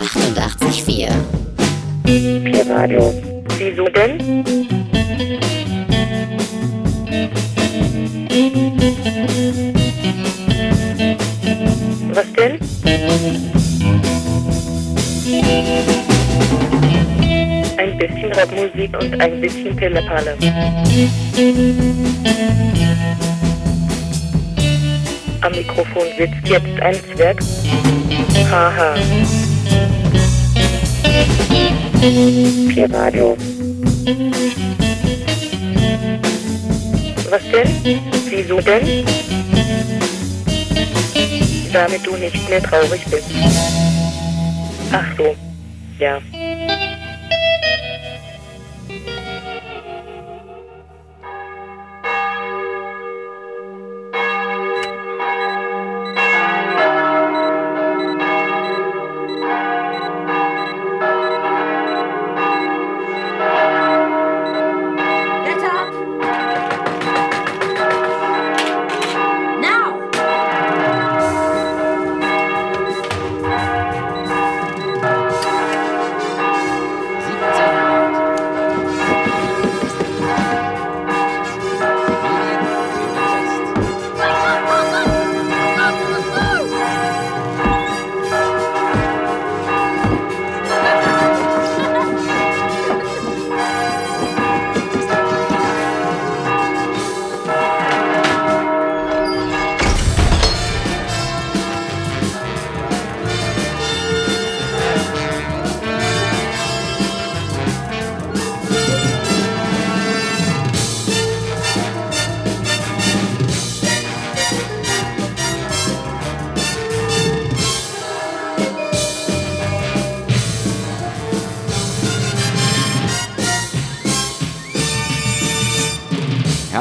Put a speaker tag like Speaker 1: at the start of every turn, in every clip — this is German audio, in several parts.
Speaker 1: 88,4.
Speaker 2: P-Radio. Wieso denn? Was denn? Ein bisschen Rockmusik und ein bisschen Pillepalle. Am Mikrofon sitzt jetzt ein Zwerg. Haha. P-Radio. Was denn? Wieso denn? Damit du nicht mehr traurig bist. Ach so. Ja.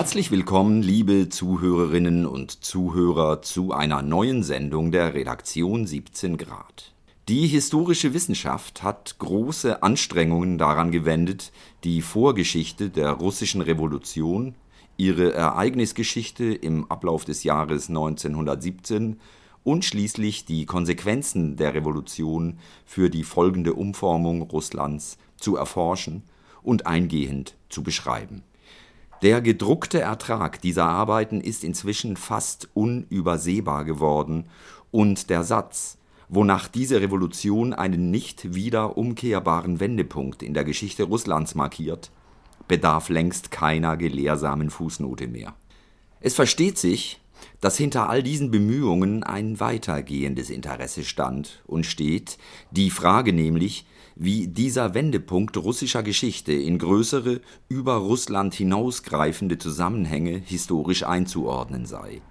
Speaker 3: Herzlich willkommen, liebe Zuhörerinnen und Zuhörer, zu einer neuen Sendung der Redaktion 17 Grad. Die historische Wissenschaft hat große Anstrengungen daran gewendet, die Vorgeschichte der russischen Revolution, ihre Ereignisgeschichte im Ablauf des Jahres 1917 und schließlich die Konsequenzen der Revolution für die folgende Umformung Russlands zu erforschen und eingehend zu beschreiben. Der gedruckte Ertrag dieser Arbeiten ist inzwischen fast unübersehbar geworden und der Satz, wonach diese Revolution einen nicht wieder umkehrbaren Wendepunkt in der Geschichte Russlands markiert, bedarf längst keiner gelehrsamen Fußnote mehr. Es versteht sich, dass hinter all diesen Bemühungen ein weitergehendes Interesse stand und steht, die Frage nämlich, wie dieser Wendepunkt russischer Geschichte in größere, über Russland hinausgreifende Zusammenhänge historisch einzuordnen sei.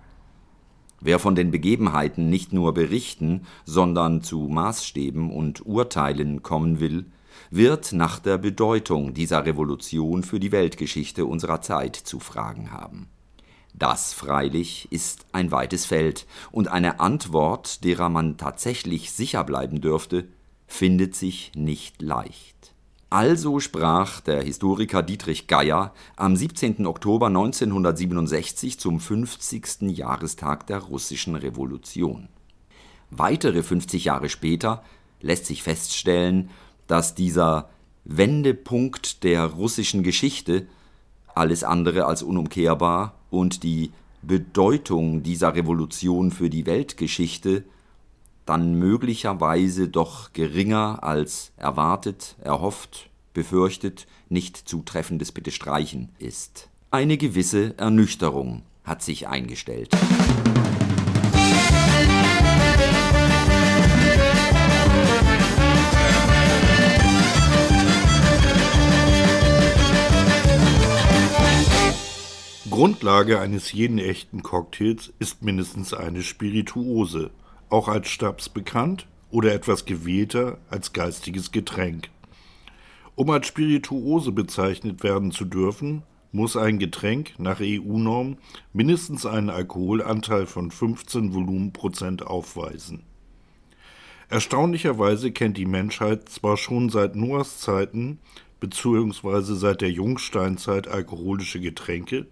Speaker 3: Wer von den Begebenheiten nicht nur berichten, sondern zu Maßstäben und Urteilen kommen will, wird nach der Bedeutung dieser Revolution für die Weltgeschichte unserer Zeit zu fragen haben. Das freilich ist ein weites Feld, und eine Antwort, derer man tatsächlich sicher bleiben dürfte, findet sich nicht leicht. Also sprach der Historiker Dietrich Geier am 17. Oktober 1967 zum 50. Jahrestag der russischen Revolution. Weitere 50 Jahre später lässt sich feststellen, dass dieser Wendepunkt der russischen Geschichte alles andere als unumkehrbar und die Bedeutung dieser Revolution für die Weltgeschichte dann möglicherweise doch geringer als erwartet, erhofft, befürchtet, nicht zutreffendes Bitte streichen ist. Eine gewisse Ernüchterung hat sich eingestellt.
Speaker 4: Grundlage eines jeden echten Cocktails ist mindestens eine Spirituose, auch als Stabs bekannt oder etwas gewählter als geistiges Getränk. Um als Spirituose bezeichnet werden zu dürfen, muss ein Getränk nach EU-Norm mindestens einen Alkoholanteil von 15 Volumenprozent aufweisen. Erstaunlicherweise kennt die Menschheit zwar schon seit Noahs Zeiten bzw. seit der Jungsteinzeit alkoholische Getränke,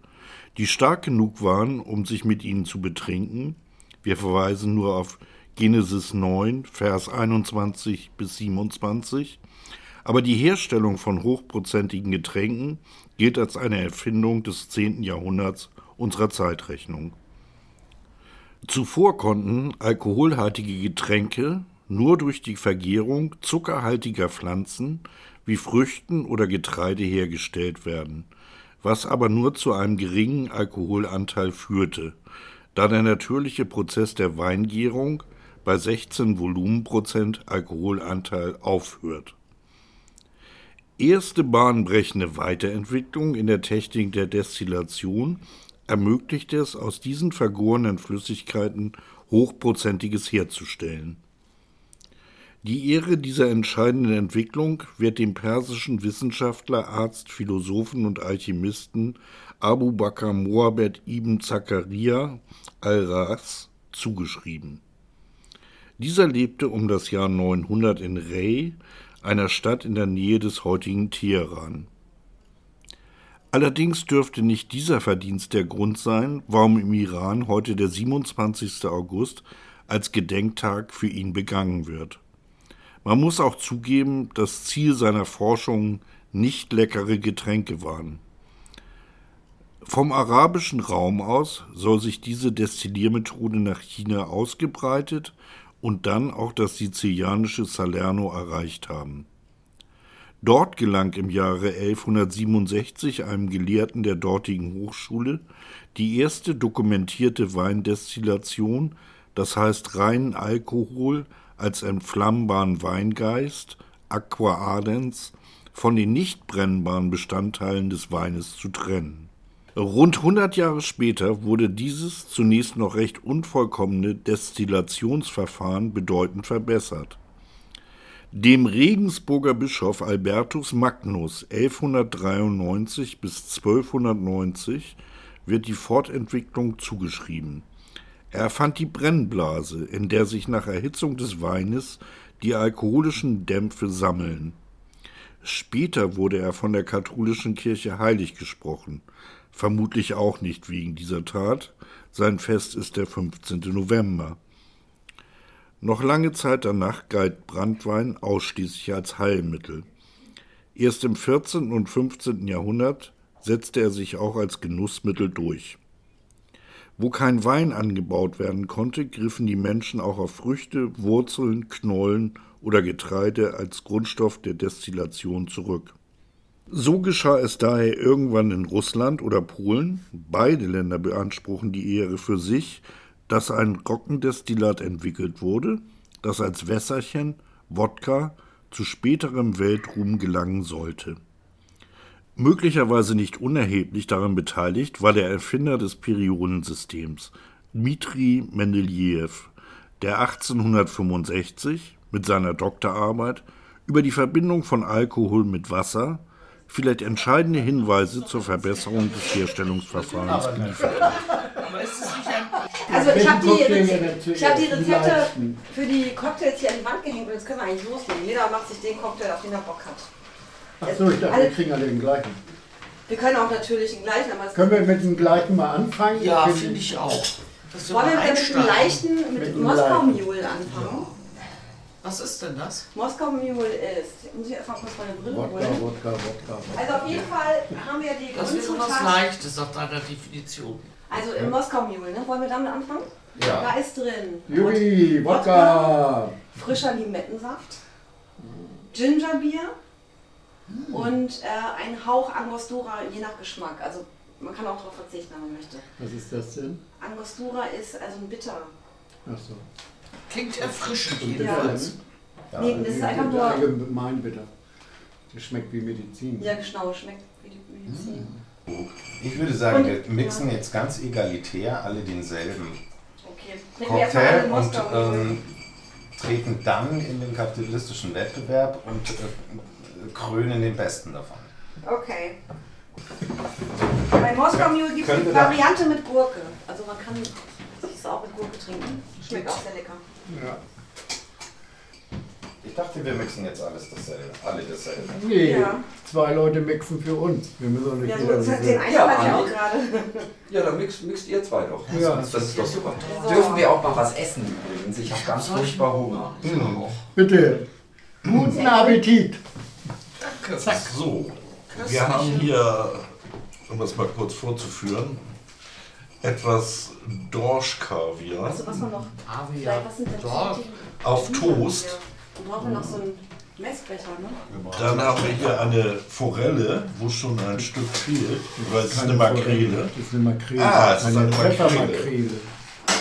Speaker 4: die stark genug waren, um sich mit ihnen zu betrinken. Wir verweisen nur auf Genesis 9, Vers 21 bis 27. Aber die Herstellung von hochprozentigen Getränken gilt als eine Erfindung des 10. Jahrhunderts unserer Zeitrechnung. Zuvor konnten alkoholhaltige Getränke nur durch die Vergärung zuckerhaltiger Pflanzen wie Früchten oder Getreide hergestellt werden, was aber nur zu einem geringen Alkoholanteil führte, da der natürliche Prozess der Weingärung bei 16 Volumenprozent Alkoholanteil aufhört. Erste bahnbrechende Weiterentwicklung in der Technik der Destillation ermöglichte es, aus diesen vergorenen Flüssigkeiten Hochprozentiges herzustellen. Die Ehre dieser entscheidenden Entwicklung wird dem persischen Wissenschaftler, Arzt, Philosophen und Alchemisten Abu Bakr Mohabed ibn Zakaria al-Ras zugeschrieben. Dieser lebte um das Jahr 900 in Rey, einer Stadt in der Nähe des heutigen Teheran. Allerdings dürfte nicht dieser Verdienst der Grund sein, warum im Iran heute der 27. August als Gedenktag für ihn begangen wird. Man muss auch zugeben, das Ziel seiner Forschungen nicht leckere Getränke waren. Vom arabischen Raum aus soll sich diese Destilliermethode nach China ausgebreitet und dann auch das sizilianische Salerno erreicht haben. Dort gelang im Jahre 1167 einem Gelehrten der dortigen Hochschule die erste dokumentierte Weindestillation, das heißt reinen Alkohol als entflammbaren Weingeist (aqua ardens) von den nicht brennbaren Bestandteilen des Weines zu trennen. Rund 100 Jahre später wurde dieses zunächst noch recht unvollkommene Destillationsverfahren bedeutend verbessert. Dem Regensburger Bischof Albertus Magnus (1193 bis 1290) wird die Fortentwicklung zugeschrieben er erfand die Brennblase, in der sich nach Erhitzung des Weines die alkoholischen Dämpfe sammeln. Später wurde er von der katholischen Kirche heilig gesprochen, vermutlich auch nicht wegen dieser Tat, sein Fest ist der 15. November. Noch lange Zeit danach galt Branntwein ausschließlich als Heilmittel. Erst im 14. und 15. Jahrhundert setzte er sich auch als Genussmittel durch. Wo kein Wein angebaut werden konnte, griffen die Menschen auch auf Früchte, Wurzeln, Knollen oder Getreide als Grundstoff der Destillation zurück. So geschah es daher irgendwann in Russland oder Polen, beide Länder beanspruchen die Ehre für sich, dass ein Rockendestillat entwickelt wurde, das als Wässerchen, Wodka, zu späterem Weltruhm gelangen sollte. Möglicherweise nicht unerheblich daran beteiligt war der Erfinder des Periodensystems, Dmitri Mendeljew, der 1865 mit seiner Doktorarbeit über die Verbindung von Alkohol mit Wasser vielleicht entscheidende Hinweise zur Verbesserung des Herstellungsverfahrens geliefert hat.
Speaker 5: Also ich habe die, ich hab die Rezepte für die Cocktails hier an die Wand gehängt und jetzt können wir eigentlich loslegen. Jeder macht sich den Cocktail, auf den er Bock hat.
Speaker 6: Achso, ich dachte, wir kriegen alle den gleichen.
Speaker 5: Wir können auch natürlich den gleichen, aber es
Speaker 6: Können wir mit dem gleichen mal anfangen?
Speaker 7: Ja, finde ich auch.
Speaker 5: Wollen wir mit dem leichten, mit,
Speaker 6: Mit dem
Speaker 5: Moskau. Mule anfangen?
Speaker 7: Was ist denn das?
Speaker 5: Moskau Mule ist, muss ich einfach kurz meine Brille
Speaker 6: Wodka,
Speaker 5: holen.
Speaker 6: Wodka, Wodka.
Speaker 5: Also auf jeden Fall haben wir die
Speaker 7: Das wäre was. Leichtes nach deiner Definition.
Speaker 5: Also im Moskau Mule, ne? Wollen wir damit anfangen?
Speaker 7: Ja.
Speaker 5: Da ist drin
Speaker 6: Juri, Wodka!
Speaker 5: frischer Limettensaft, Gingerbier und äh, ein Hauch Angostura, je nach Geschmack. Also man kann auch darauf verzichten, wenn man möchte.
Speaker 6: Was ist das denn?
Speaker 5: Angostura ist also ein Bitter.
Speaker 6: Achso.
Speaker 7: Klingt erfrischend
Speaker 6: Und
Speaker 7: jedenfalls.
Speaker 6: bitter,
Speaker 5: nee, das ist einfach nur.
Speaker 6: Allgemein bitter. Das schmeckt wie Medizin.
Speaker 5: Ja, genau, schmeckt wie die Medizin.
Speaker 8: Ich würde sagen,
Speaker 5: Und-
Speaker 8: wir mixen jetzt ganz egalitär alle denselben
Speaker 5: Okay.
Speaker 8: Cocktail und ähm, treten dann in den kapitalistischen Wettbewerb und äh, krönen den Besten davon.
Speaker 5: Okay. Bei Moskau Mule gibt es die Variante mit Gurke. Also man kann es auch mit Gurke trinken. Schmeckt auch sehr lecker.
Speaker 6: Ja.
Speaker 8: Ich dachte, wir mixen jetzt alles dasselbe. Alle dasselbe.
Speaker 6: Nee,
Speaker 5: Ja.
Speaker 6: zwei Leute mixen für uns. Wir müssen auch nicht
Speaker 5: Ja,
Speaker 6: jeder
Speaker 5: so, den
Speaker 6: wir.
Speaker 5: einen
Speaker 3: Ja,
Speaker 5: ich auch gerade.
Speaker 3: Ja, dann mixt, mixt ihr zwei doch.
Speaker 6: Ja.
Speaker 3: Das ist doch super.
Speaker 5: So.
Speaker 3: Dürfen wir auch mal was essen übrigens? Ich habe ganz furchtbar Hunger.
Speaker 6: Bitte. Guten Appetit.
Speaker 4: So, wir haben hier, um das mal kurz vorzuführen, etwas Dorschkaviar
Speaker 5: Also was man noch.
Speaker 7: Avia.
Speaker 5: Vielleicht was sind die-
Speaker 4: auf Toast.
Speaker 5: Dann brauchen wir noch so ein Messbecher, ne?
Speaker 4: Dann haben wir hier eine Forelle, wo schon ein Stück fehlt, weil es ist eine Makrele.
Speaker 6: Das ist eine Makrele.
Speaker 4: Ah, es ist
Speaker 6: eine
Speaker 4: eine Makrele.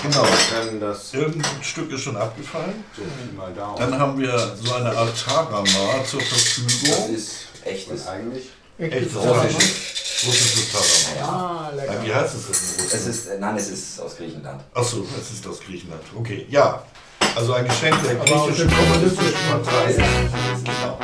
Speaker 4: Genau,
Speaker 8: Dann das
Speaker 4: irgendein Stück ist schon abgefallen.
Speaker 8: so mal Daumen.
Speaker 4: Dann haben wir so eine Art Tarama zur
Speaker 3: Das
Speaker 4: Verfügung.
Speaker 3: ist echtes.
Speaker 8: Eigentlich
Speaker 4: Echt
Speaker 6: Echtes
Speaker 4: russisches, russisches Tarama.
Speaker 6: Ah, lecker.
Speaker 4: Wie heißt es denn in
Speaker 3: Es
Speaker 4: Russland?
Speaker 3: ist, äh, nein, es ist aus Griechenland.
Speaker 4: Achso, es ist aus Griechenland. Okay, ja. Also ein Geschenk der griechischen
Speaker 6: kommunistischen
Speaker 4: Partei.
Speaker 3: Genau.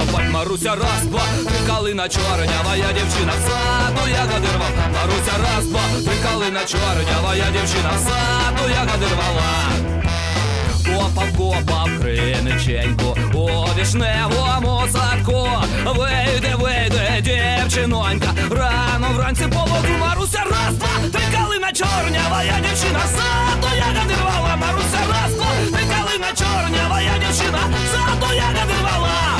Speaker 9: Копать. Маруся раз, два, три калина чорнява, я дівчина в саду, я рвав. Маруся раз, два, три калина чорнява, я дівчина в саду, я рвала. Копав, копав криниченьку у вішневому садку. Вийде, вийде, дівчинонька. Рано вранці по Маруся раз, два, три калина чорнява, я дівчина саду, ягоди рвала. Маруся раз, два, три калина чорнява, я дівчина саду, ягоди рвала.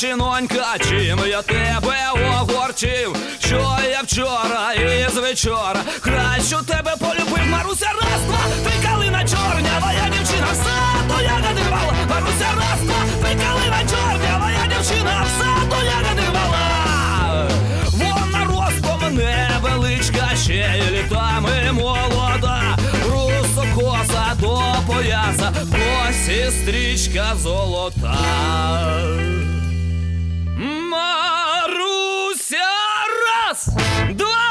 Speaker 9: Дівчинонька, чим я тебе огорчив, що я вчора і з вечора краще тебе полюбив. Маруся раз, два, три калина чорнява, я дівчина в саду, ягоди рвала. Маруся раз, два, три калина чорнява, я дівчина в саду, ягоди рвала. Вона ростом невеличка, ще й літами молода, русокоса до пояса, в косі стрічка золота. Маруся, раз, два,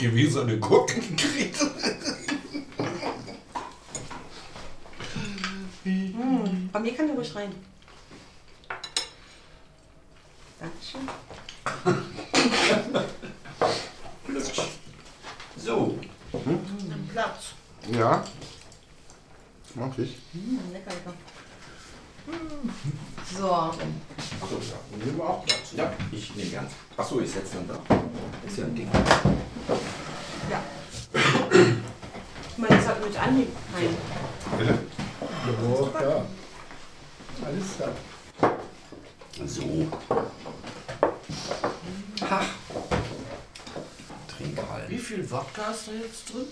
Speaker 4: Hat auch gewesene Gurken gekriegt.
Speaker 5: Bei mir kann der ruhig rein. Dankeschön.
Speaker 3: So,
Speaker 7: Nimm Platz.
Speaker 8: Ja. Das mag ich.
Speaker 5: Mm, lecker, lecker. So,
Speaker 3: Achso, ja.
Speaker 8: Nehmen wir auch Platz.
Speaker 3: Ja, ich nehme gern. Achso, ich setze dann da. Ist ja ein Ding.
Speaker 5: ja. Ich meine, das hat mit Andi rein.
Speaker 8: Bitte.
Speaker 6: Ja, ja. Alles klar.
Speaker 3: So. Ha. Trinkhallen.
Speaker 7: Wie viel Wodka ist da jetzt drin?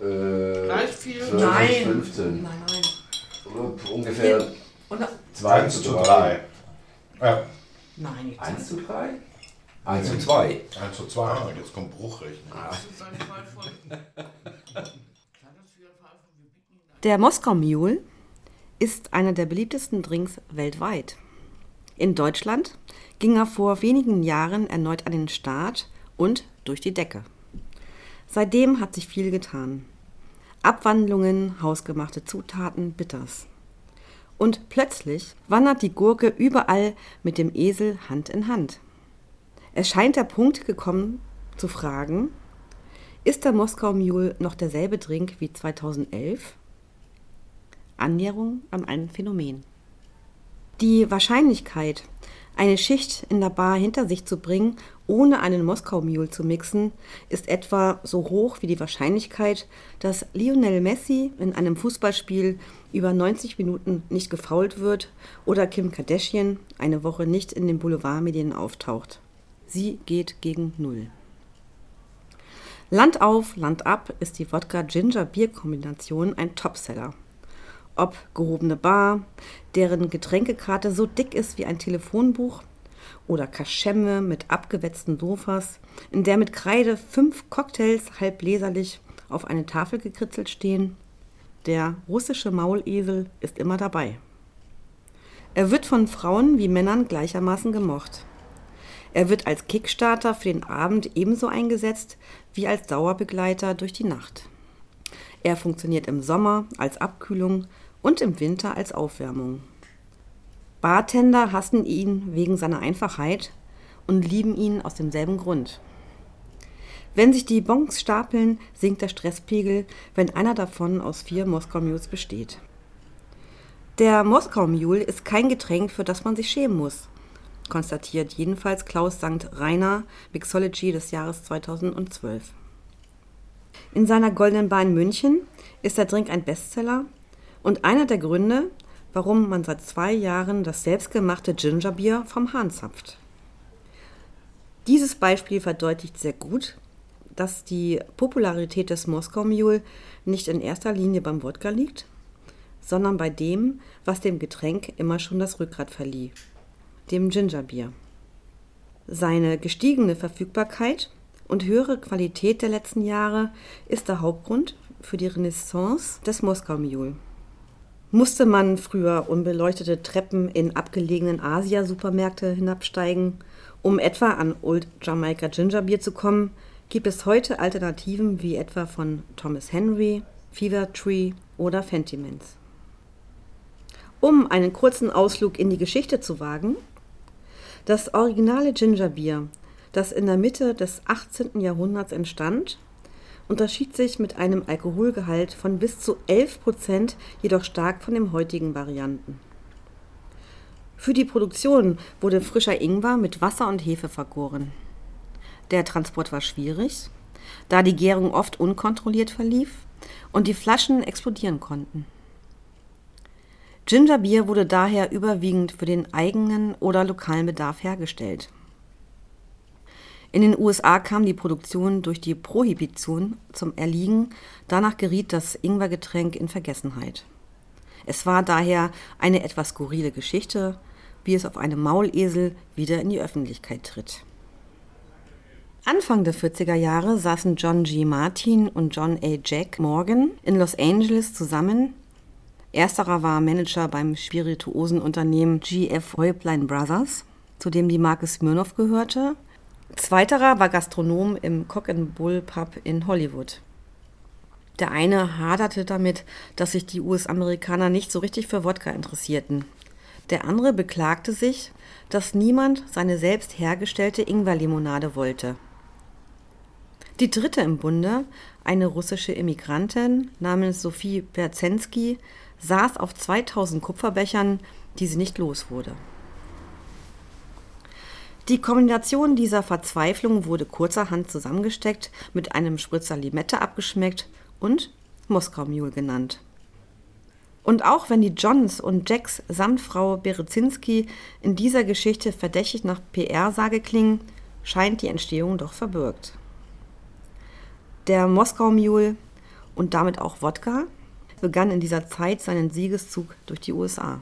Speaker 3: Äh,
Speaker 7: Gleich viel?
Speaker 3: 12 bis
Speaker 5: Nein.
Speaker 3: 15.
Speaker 5: Nein, nein.
Speaker 3: Oder ungefähr
Speaker 5: Und,
Speaker 3: 2
Speaker 8: 1 zu 3. Ja.
Speaker 5: nein, nicht
Speaker 3: 1 zu 3? 1 zu 2.
Speaker 8: 1 zu 2.
Speaker 4: Ah, jetzt kommt Bruchrechnen.
Speaker 5: Der Moskau Mule ist einer der beliebtesten Drinks weltweit. In Deutschland ging er vor wenigen Jahren erneut an den Start und durch die Decke. Seitdem hat sich viel getan. Abwandlungen, hausgemachte Zutaten, Bitters. Und plötzlich wandert die Gurke überall mit dem Esel Hand in Hand. Es scheint der Punkt gekommen zu fragen, ist der Moskau Mule noch derselbe Drink wie 2011? Annäherung an ein Phänomen. Die Wahrscheinlichkeit, eine Schicht in der Bar hinter sich zu bringen, ohne einen Moskau Mule zu mixen, ist etwa so hoch wie die Wahrscheinlichkeit, dass Lionel Messi in einem Fußballspiel über 90 Minuten nicht gefault wird oder Kim Kardashian eine Woche nicht in den Boulevardmedien auftaucht. Sie geht gegen Null. Land auf, Land ab ist die Wodka-Ginger-Bier-Kombination ein Topseller. Ob gehobene Bar, deren Getränkekarte so dick ist wie ein Telefonbuch, oder Kaschemme mit abgewetzten Sofas, in der mit Kreide fünf Cocktails halb leserlich auf eine Tafel gekritzelt stehen. Der russische Maulesel ist immer dabei. Er wird von Frauen wie Männern gleichermaßen gemocht. Er wird als Kickstarter für den Abend ebenso eingesetzt wie als Dauerbegleiter durch die Nacht. Er funktioniert im Sommer als Abkühlung und im Winter als Aufwärmung. Bartender hassen ihn wegen seiner Einfachheit und lieben ihn aus demselben Grund. Wenn sich die Bons stapeln, sinkt der Stresspegel, wenn einer davon aus vier Moskau Mules besteht. Der Moskau Mule ist kein Getränk, für das man sich schämen muss, konstatiert jedenfalls Klaus St. Rainer, Mixology des Jahres 2012. In seiner Goldenen Bahn München ist der Drink ein Bestseller und einer der Gründe, warum man seit zwei Jahren das selbstgemachte Gingerbier vom Hahn zapft. Dieses Beispiel verdeutlicht sehr gut, dass die Popularität des Moskau Mule nicht in erster Linie beim Wodka liegt, sondern bei dem, was dem Getränk immer schon das Rückgrat verlieh, dem Gingerbier. Seine gestiegene Verfügbarkeit und höhere Qualität der letzten Jahre ist der Hauptgrund für die Renaissance des Moskau Mule. Musste man früher unbeleuchtete Treppen in abgelegenen Asia-Supermärkte hinabsteigen, um etwa an Old Jamaica Ginger Beer zu kommen, gibt es heute Alternativen wie etwa von Thomas Henry, Fever Tree oder Fentimans. Um einen kurzen Ausflug in die Geschichte zu wagen, das originale Gingerbier, das in der Mitte des 18. Jahrhunderts entstand, unterschied sich mit einem Alkoholgehalt von bis zu 11 Prozent jedoch stark von den heutigen Varianten. Für die Produktion wurde frischer Ingwer mit Wasser und Hefe vergoren. Der Transport war schwierig, da die Gärung oft unkontrolliert verlief und die Flaschen explodieren konnten. Gingerbier wurde daher überwiegend für den eigenen oder lokalen Bedarf hergestellt. In den USA kam die Produktion durch die Prohibition zum Erliegen, danach geriet das Ingwergetränk in Vergessenheit. Es war daher eine etwas skurrile Geschichte, wie es auf einem Maulesel wieder in die Öffentlichkeit tritt. Anfang der 40er Jahre saßen John G. Martin und John A. Jack Morgan in Los Angeles zusammen Ersterer war Manager beim Spirituosenunternehmen GF Häuplein Brothers, zu dem die Marke Smirnoff gehörte. Zweiterer war Gastronom im Cock and Bull Pub in Hollywood. Der eine haderte damit, dass sich die US-Amerikaner nicht so richtig für Wodka interessierten. Der andere beklagte sich, dass niemand seine selbst hergestellte Ingwerlimonade wollte. Die dritte im Bunde, eine russische Immigrantin namens Sophie Perzensky, saß auf 2000 Kupferbechern, die sie nicht los wurde. Die Kombination dieser Verzweiflung wurde kurzerhand zusammengesteckt, mit einem Spritzer Limette abgeschmeckt und Moskau Mule genannt. Und auch wenn die Johns und Jacks samt Frau Berezinski in dieser Geschichte verdächtig nach PR-Sage klingen, scheint die Entstehung doch verbürgt. Der Moskau Mule und damit auch Wodka begann in dieser Zeit seinen Siegeszug durch die USA.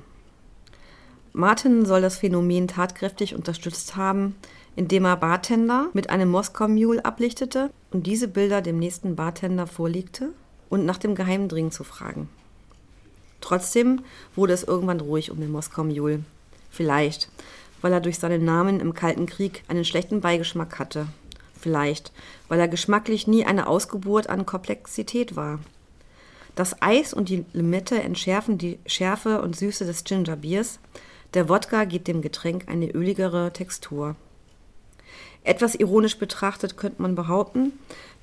Speaker 5: Martin soll das Phänomen tatkräftig unterstützt haben, indem er Bartender mit einem Moskau Mule ablichtete und diese Bilder dem nächsten Bartender vorlegte und nach dem Geheimdringen zu fragen. Trotzdem wurde es irgendwann ruhig um den Moskau Mule. Vielleicht, weil er durch seinen Namen im Kalten Krieg einen schlechten Beigeschmack hatte. Vielleicht, weil er geschmacklich nie eine Ausgeburt an Komplexität war Das Eis und die Limette entschärfen die Schärfe und Süße des Gingerbiers. Der Wodka gibt dem Getränk eine öligere Textur. Etwas ironisch betrachtet könnte man behaupten,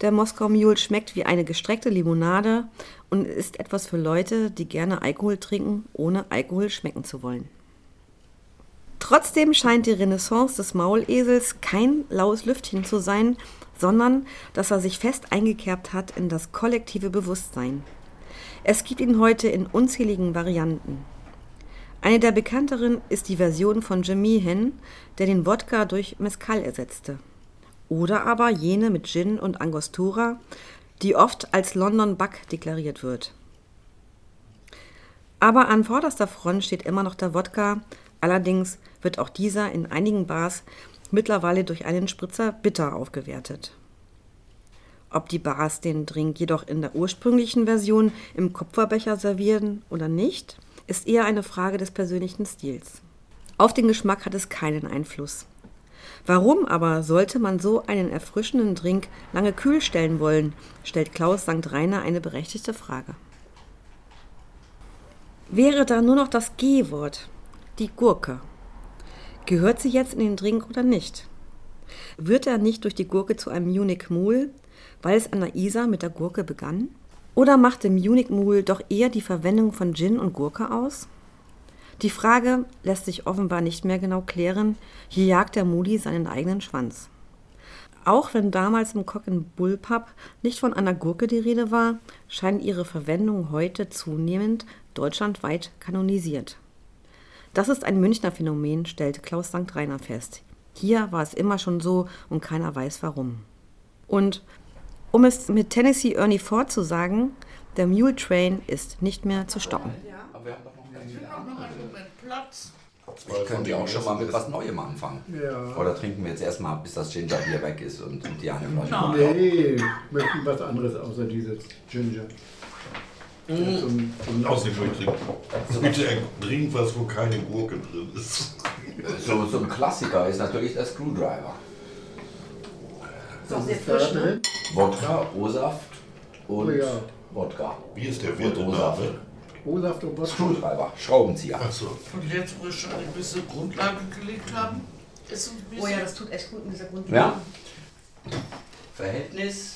Speaker 5: der Moskau Mule schmeckt wie eine gestreckte Limonade und ist etwas für Leute, die gerne Alkohol trinken, ohne Alkohol schmecken zu wollen. Trotzdem scheint die Renaissance des Maulesels kein laues Lüftchen zu sein, sondern dass er sich fest eingekerbt hat in das kollektive Bewusstsein. Es gibt ihn heute in unzähligen Varianten. Eine der bekannteren ist die Version von Jim Meehan, der den Wodka durch Mezcal ersetzte. Oder aber jene mit Gin und Angostura, die oft als London Buck deklariert wird. Aber an vorderster Front steht immer noch der Wodka, allerdings wird auch dieser in einigen Bars mittlerweile durch einen Spritzer bitter aufgewertet. Ob die Bars den Drink jedoch in der ursprünglichen Version im Kupferbecher servieren oder nicht, ist eher eine Frage des persönlichen Stils. Auf den Geschmack hat es keinen Einfluss. Warum aber sollte man so einen erfrischenden Drink lange kühl stellen wollen, stellt Klaus St. Rainer eine berechtigte Frage. Wäre da nur noch das G-Wort, die Gurke. Gehört sie jetzt in den Drink oder nicht? Wird er nicht durch die Gurke zu einem Munich Mule, weil es an der Isar mit der Gurke begann? Oder macht dem Munich Mule doch eher die Verwendung von Gin und Gurke aus? Die Frage lässt sich offenbar nicht mehr genau klären. Hier jagt der Moody seinen eigenen Schwanz. Auch wenn damals im Cock Bull Pub nicht von einer Gurke die Rede war, scheint ihre Verwendung heute zunehmend deutschlandweit kanonisiert. Das ist ein Münchner Phänomen, stellt Klaus St. Rainer fest. Hier war es immer schon so und keiner weiß warum. Und um es mit Tennessee Ernie Ford zu sagen, der Mule Train ist nicht mehr zu stoppen.
Speaker 3: Können wir auch schon mal mit was Neuem anfangen.
Speaker 6: Ja.
Speaker 3: Oder trinken wir jetzt erstmal, bis das Gingerbier weg ist und, die eine Flasche.
Speaker 6: Nein. Nee, möchten was anderes außer dieses Ginger.
Speaker 4: Mhm.
Speaker 6: Ja, zum- zum-
Speaker 4: Außerdem möchte ich bitte ein Drink, was wo keine Gurke drin ist.
Speaker 3: So, so ein Klassiker ist natürlich der Screwdriver.
Speaker 5: Ist auch
Speaker 6: Was
Speaker 5: sehr
Speaker 6: ist
Speaker 5: frisch, ne?
Speaker 3: Wodka, O-Saft und
Speaker 6: Oh ja.
Speaker 3: Wodka.
Speaker 4: Wie ist der
Speaker 3: Und
Speaker 4: vierte
Speaker 3: O-Saft.
Speaker 4: Name?
Speaker 6: O-Saft und Wodka.
Speaker 3: Screwdriver, Schraubenzieher.
Speaker 4: Achso.
Speaker 10: Und jetzt, wo wir schon ein bisschen Grundlage gelegt haben, ist ein bisschen.
Speaker 5: Oh ja, das tut echt gut in dieser Grund.
Speaker 3: Ja. Verhältnis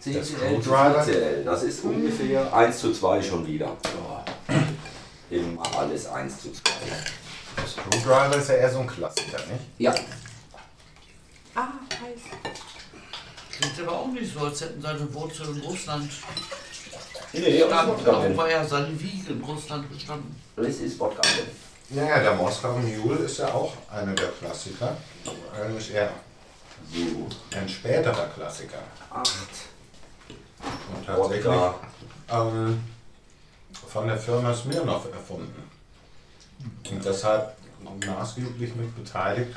Speaker 3: 10
Speaker 11: Der
Speaker 3: zu 11 zu
Speaker 11: Screwdriver.
Speaker 3: 14. Das ist ungefähr 1 zu 2 schon wieder. Ja. Immer alles 1 zu 2.
Speaker 11: Der Screwdriver ist ja eher so ein Klassiker, nicht?
Speaker 3: Ja.
Speaker 5: Ah, heiß.
Speaker 10: Klingt aber auch nicht so, als hätten seine Wurzeln in Russland
Speaker 3: Nee,
Speaker 10: gestanden.
Speaker 3: Drin.
Speaker 10: war ja seine Wiege in Russland gestanden.
Speaker 3: Das ist Wodka drin.
Speaker 11: Ja, ja, der Moskau Mule ist ja auch einer der Klassiker. Eigentlich eher
Speaker 3: So,
Speaker 11: ein späterer Klassiker.
Speaker 3: 8.
Speaker 11: Und tatsächlich ähm, von der Firma Smirnoff erfunden. Und deshalb maßgeblich mit beteiligt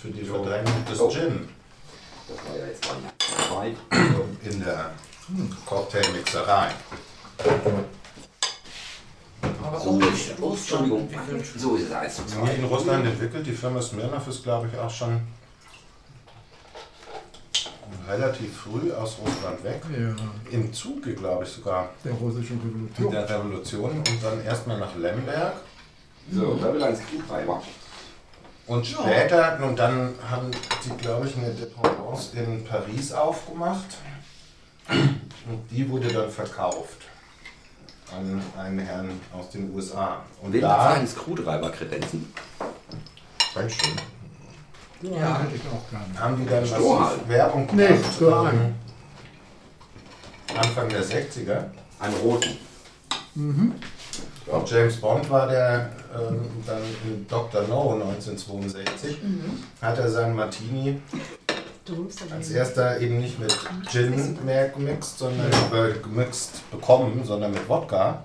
Speaker 11: für die Verdrängung des
Speaker 3: Oh.
Speaker 11: Gin
Speaker 3: Das war ja jetzt gar nicht weit.
Speaker 11: in der Cocktailmixerei.
Speaker 10: Aber
Speaker 3: So,
Speaker 10: auch nicht in Russland
Speaker 3: Entschuldigung.
Speaker 10: entwickelt.
Speaker 3: So ist es 1 zu
Speaker 11: Hier in
Speaker 3: 2.
Speaker 11: Russland entwickelt. Die Firma Smirnoff ist, glaube ich, auch schon relativ früh aus Russland weg.
Speaker 6: Ja,
Speaker 11: Im Zuge, glaube ich, sogar
Speaker 6: der russischen Revolution.
Speaker 11: der Revolution und dann erstmal nach Lemberg.
Speaker 3: So, da will ein Screwdriver.
Speaker 11: Und später, und dann haben die, glaube ich, eine Dependance in Paris aufgemacht. Und die wurde dann verkauft an einen Herrn aus den USA. Und
Speaker 3: Wen
Speaker 11: da,
Speaker 3: hat seinen Screwdriver Kredenzen?
Speaker 11: Dankeschön,
Speaker 6: Ja, hätte ich auch gerne.
Speaker 11: haben die dann massiv Werbung
Speaker 6: Nee,
Speaker 11: gemacht.
Speaker 6: Strohhalm.
Speaker 11: ähm, Anfang der 60er.
Speaker 3: Einen roten.
Speaker 11: Und James Bond war der ähm, dann in Dr. No 1962. Hat er seinen Martini als erster eben nicht mit Gin mehr gemixt, sondern äh, gemixt bekommen, sondern mit Wodka.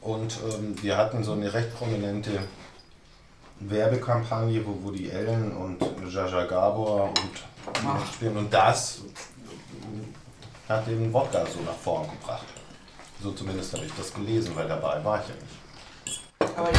Speaker 11: Und ähm, wir hatten so eine recht prominente Werbekampagne, wo Woody Allen und Jaja Gabor und die mitspielen. Und das hat den Wodka so nach vorn gebracht. So zumindest habe ich das gelesen, weil dabei war ich ja nicht.
Speaker 10: Aber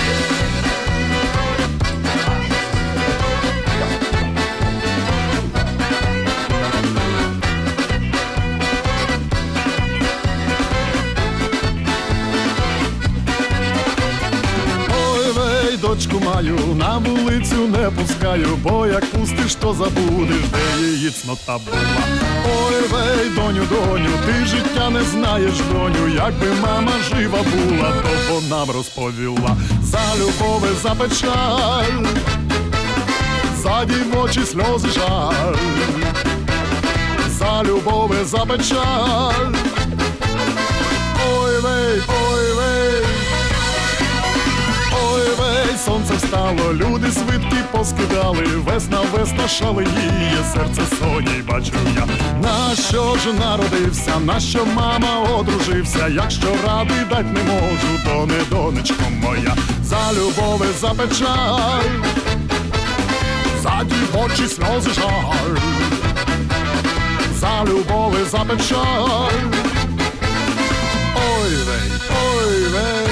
Speaker 12: Дочку маю, на вулицю не пускаю, бо як пустиш, то забудеш, де її цнота була. Ой, вей, доню, доню, ти життя не знаєш, доню, якби мама жива була, то вона б розповіла за любови за печаль, за дівочі сльози жаль, за любови за печаль. Сонце встало, люди свитки поскидали, весна, весна шаленіє, серце соній бачу я. На що ж народився, на що мама одружився, якщо ради дать не можу, то не донечко моя, за любов і за печаль, за дівочі сльози жаль, за любов і за печаль. Ой, вей, ой, вей.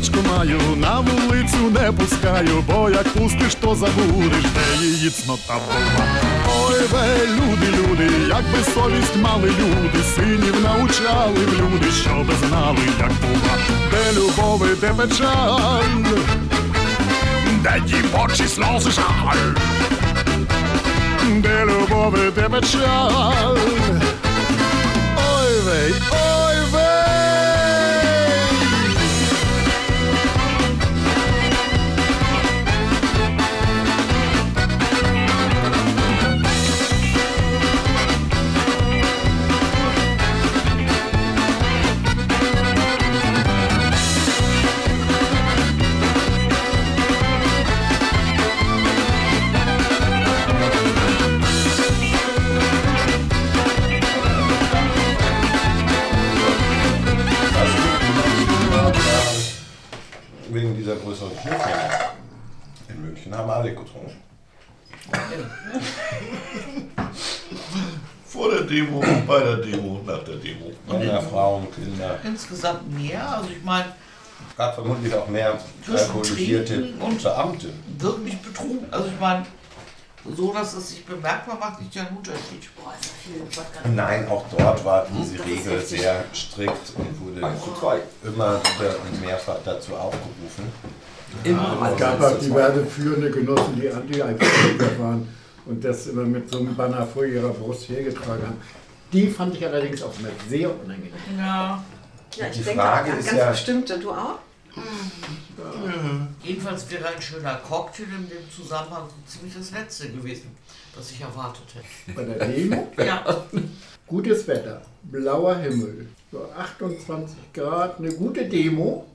Speaker 12: Дочку маю, на вулицю не пускаю, бо як пустиш, то забудеш, де її цнота була. Ой, вей, люди, люди, якби совість мали люди, синів научали в люди, щоби знали, як була, де любов і де печаль, де дівочі сльози жаль, де любов де печаль. Ой, вей, ой,
Speaker 11: dieser größeren Schnittlänge in München haben alle getrunken.
Speaker 4: Vor der Demo, bei der Demo, nach der Demo.
Speaker 11: Männer, Frauen, Kinder.
Speaker 10: Insgesamt mehr. Also ich meine,
Speaker 11: Gab vermutlich auch mehr alkoholisierte Beamte.
Speaker 10: wirklich betrunken. Also ich meine, so dass es sich bemerkbar macht, ist ja ein Unterschied. Boah, ist ja viel.
Speaker 11: Nein, auch dort war diese Regel sehr strikt und wurde immer wieder und mehrfach dazu aufgerufen.
Speaker 6: Es gab auch diverse führende Genossen, die Anti-Alkoholiker waren und das immer mit so einem Banner vor ihrer Brust hergetragen haben. Die fand ich allerdings auch immer sehr unangenehm.
Speaker 10: Ja.
Speaker 5: Ja, ich
Speaker 11: Die
Speaker 5: denke
Speaker 11: Frage ist
Speaker 5: ganz
Speaker 11: ja-
Speaker 5: bestimmte. Du auch?
Speaker 10: Jedenfalls wäre ein schöner Cocktail in dem Zusammenhang so ziemlich das letzte gewesen, was ich erwartet hätte.
Speaker 6: Bei der Demo?
Speaker 10: Ja.
Speaker 6: Gutes Wetter, blauer Himmel, so 28 Grad, eine gute Demo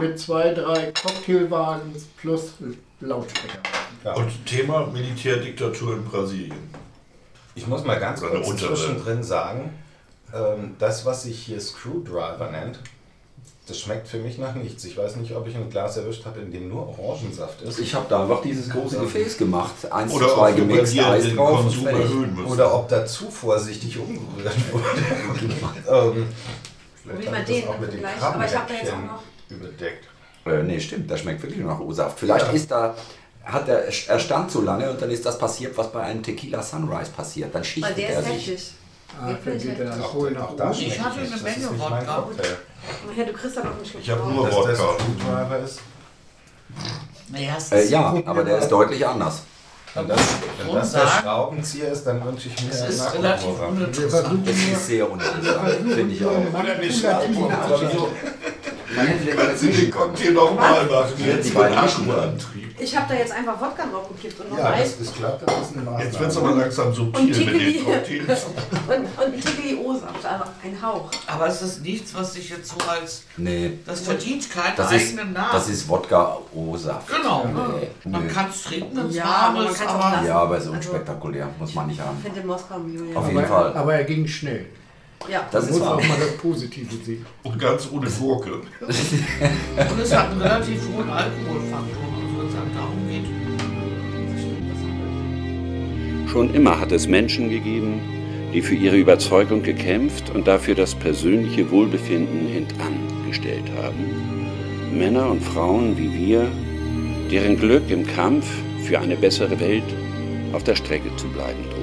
Speaker 6: mit zwei, drei Cocktailwagen plus Lautsprecher.
Speaker 4: Und Thema Militärdiktatur in Brasilien.
Speaker 11: Ich muss mal ganz kurz zwischendrin sagen, ähm, das, was sich hier Screwdriver nennt, das schmeckt für mich nach nichts. Ich weiß nicht, ob ich ein Glas erwischt habe, in dem nur Orangensaft ist.
Speaker 3: Ich habe da einfach dieses große Gefäß gemacht. Eins
Speaker 4: Oder
Speaker 3: zu zwei gemixt, Eis
Speaker 4: den
Speaker 3: drauf.
Speaker 11: Oder ob da zu vorsichtig umgerührt wurde. ähm, vielleicht
Speaker 5: Wie
Speaker 11: habe
Speaker 5: bei
Speaker 11: ich
Speaker 5: denen
Speaker 11: das auch mit den
Speaker 5: Vergleich. Aber ich hab da jetzt auch
Speaker 11: Krabbenhäppchen
Speaker 5: noch-
Speaker 11: überdeckt.
Speaker 3: Äh, nee, stimmt, das schmeckt wirklich nur nach O-Saft. Vielleicht ist da, hat der, er stand so lange und dann ist das passiert, was bei einem Tequila Sunrise passiert. Dann schichtet
Speaker 5: der
Speaker 3: er
Speaker 5: ist
Speaker 3: sich.
Speaker 5: heftig.
Speaker 6: Ah, dann geht der Alkohol nach
Speaker 11: Auch da
Speaker 6: oben.
Speaker 10: Ich hatte eine Menge Wodka.
Speaker 5: Ja, du kriegst da noch einen Schluck.
Speaker 4: Ich habe nur
Speaker 11: Dass das
Speaker 4: Wodka.
Speaker 11: Screwdriver ist.
Speaker 10: Naja, es
Speaker 3: Äh,
Speaker 10: ist
Speaker 3: ja, aber der ist deutlich anders.
Speaker 11: Wenn das, wenn das der Schraubenzieher ist, dann wünsche ich mir
Speaker 10: es ist relativ
Speaker 3: Das
Speaker 6: nur,
Speaker 3: ist sehr uninteressant, finde ich auch.
Speaker 4: Oder nicht
Speaker 6: Aber
Speaker 4: Wenn Sie den Cocktail nochmal machen, jetzt
Speaker 3: Die
Speaker 4: mit Akkuantrieb.
Speaker 5: Ich habe da jetzt einfach Wodka drauf gekippt und noch
Speaker 11: Ja,
Speaker 5: Eis
Speaker 11: das ist klar, das ist eine Maßnahme.
Speaker 4: Jetzt wird es aber langsam subtil
Speaker 5: Und
Speaker 4: mit den
Speaker 5: Tickeli.
Speaker 4: Cocktails.
Speaker 5: und, und ein Tickeli O-Saft, also ein Hauch.
Speaker 10: Aber es ist nichts, was sich jetzt so als.
Speaker 3: Nee,
Speaker 10: Das verdient keinen
Speaker 3: das ist,
Speaker 10: eigenen Namen.
Speaker 3: das ist Wodka O-Saft.
Speaker 10: Genau.
Speaker 3: Nee,
Speaker 10: Man
Speaker 3: nö.
Speaker 10: kann es trinken, wenn es
Speaker 5: Ja,
Speaker 10: warm
Speaker 5: aber man
Speaker 10: ist, aber.
Speaker 3: Ja, aber so
Speaker 5: Also-
Speaker 3: unspektakulär muss man nicht haben.
Speaker 5: Ich finde den Moskau Julian.
Speaker 3: Auf jeden Fall.
Speaker 6: aber er ging schnell.
Speaker 5: Ja.
Speaker 3: Das
Speaker 6: Man
Speaker 3: ist
Speaker 6: muss
Speaker 3: wahr.
Speaker 6: auch mal das Positive sehen.
Speaker 4: Und ganz ohne Gurke.
Speaker 7: Und es hat einen relativ hohen Alkoholfaktor. Also wenn es darum geht.
Speaker 13: Schon immer hat es Menschen gegeben, die für ihre Überzeugung gekämpft und dafür das persönliche Wohlbefinden hintangestellt haben. Männer und Frauen wie wir, deren Glück im Kampf für eine bessere Welt auf der Strecke zu bleiben droht.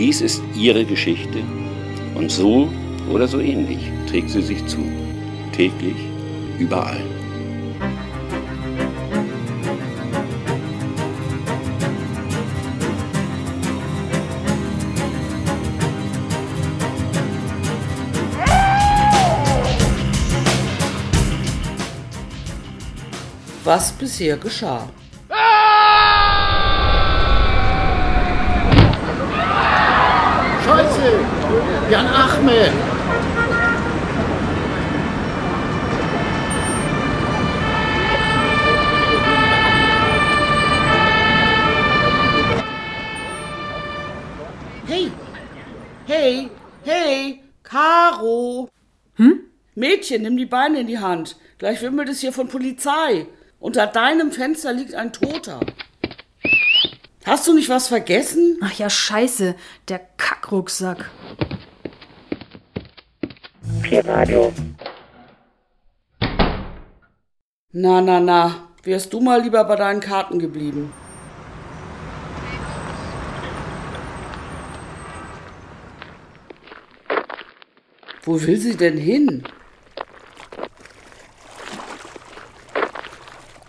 Speaker 13: Dies ist ihre Geschichte und so oder so ähnlich trägt sie sich zu, täglich, überall.
Speaker 7: Was bisher geschah.
Speaker 6: Scheiße! Jan Ahmed!
Speaker 7: Hey! Hey! Hey! Caro! Hm? Mädchen, nimm die Beine in die Hand. Gleich wimmelt es hier von Polizei. Unter deinem Fenster liegt ein Toter. Hast du nicht was vergessen?
Speaker 14: Ach ja, scheiße. Der Kackrucksack.
Speaker 2: Vier Radio.
Speaker 7: Na, na, na. Wärst du mal lieber bei deinen Karten geblieben? Wo will sie denn hin?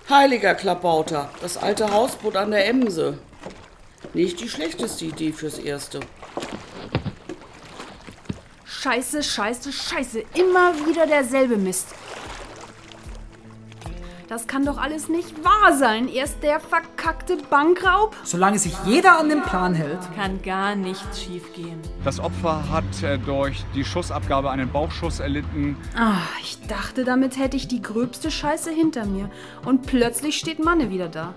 Speaker 7: Heiliger Klabauter, das alte Hausboot an der Emse. Nicht die schlechteste Idee fürs Erste.
Speaker 14: Scheiße, scheiße, scheiße. Immer wieder derselbe Mist. Das kann doch alles nicht wahr sein. Erst der verkackte Bankraub.
Speaker 15: Solange sich jeder an den Plan hält.
Speaker 14: Kann gar nichts schiefgehen.
Speaker 16: Das Opfer hat äh, durch die Schussabgabe einen Bauchschuss erlitten.
Speaker 14: Ah, ich dachte, damit hätte ich die gröbste Scheiße hinter mir. Und plötzlich steht Manne wieder da.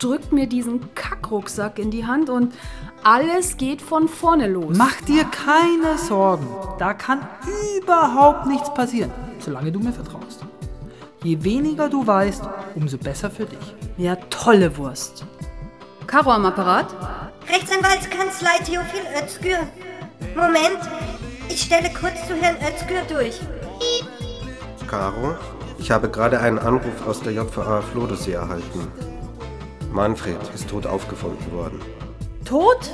Speaker 14: Drückt mir diesen Kackrucksack in die Hand und alles geht von vorne los.
Speaker 15: Mach dir keine Sorgen. Da kann überhaupt nichts passieren, solange du mir vertraust. Je weniger du weißt, umso besser für dich.
Speaker 14: Ja, tolle Wurst. Caro am Apparat?
Speaker 17: Rechtsanwaltskanzlei Theophil Özgür. Moment, ich stelle kurz zu Herrn Özgür durch.
Speaker 8: Caro, ich habe gerade einen Anruf aus der JVA Flodesee erhalten. Manfred ist tot aufgefunden worden.
Speaker 14: Tot?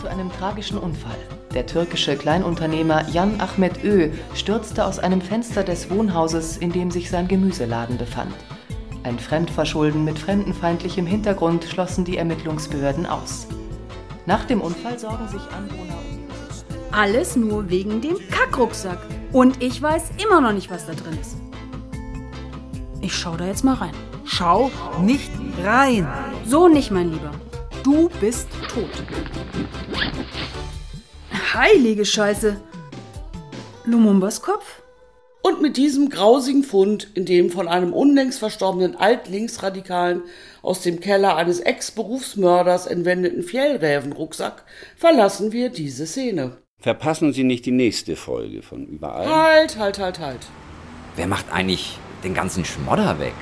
Speaker 18: Zu einem tragischen Unfall. Der türkische Kleinunternehmer Jan Ahmet Ö stürzte aus einem Fenster des Wohnhauses, in dem sich sein Gemüseladen befand. Ein Fremdverschulden mit fremdenfeindlichem Hintergrund schlossen die Ermittlungsbehörden aus. Nach dem Unfall sorgen sich Anwohner um
Speaker 14: Alles nur wegen dem Kackrucksack. Und ich weiß immer noch nicht, was da drin ist. Ich schau da jetzt mal rein.
Speaker 15: Schau nicht rein.
Speaker 14: So nicht, mein Lieber. Du bist tot. Heilige Scheiße. Lumumbas Kopf?
Speaker 7: Und mit diesem grausigen Fund, in dem von einem unlängst verstorbenen Altlinksradikalen aus dem Keller eines Ex-Berufsmörders entwendeten Fjellrävenrucksack, verlassen wir diese Szene.
Speaker 13: Verpassen Sie nicht die nächste Folge von Überall.
Speaker 7: Halt, halt, halt, halt.
Speaker 3: Wer macht eigentlich den ganzen Schmodder weg?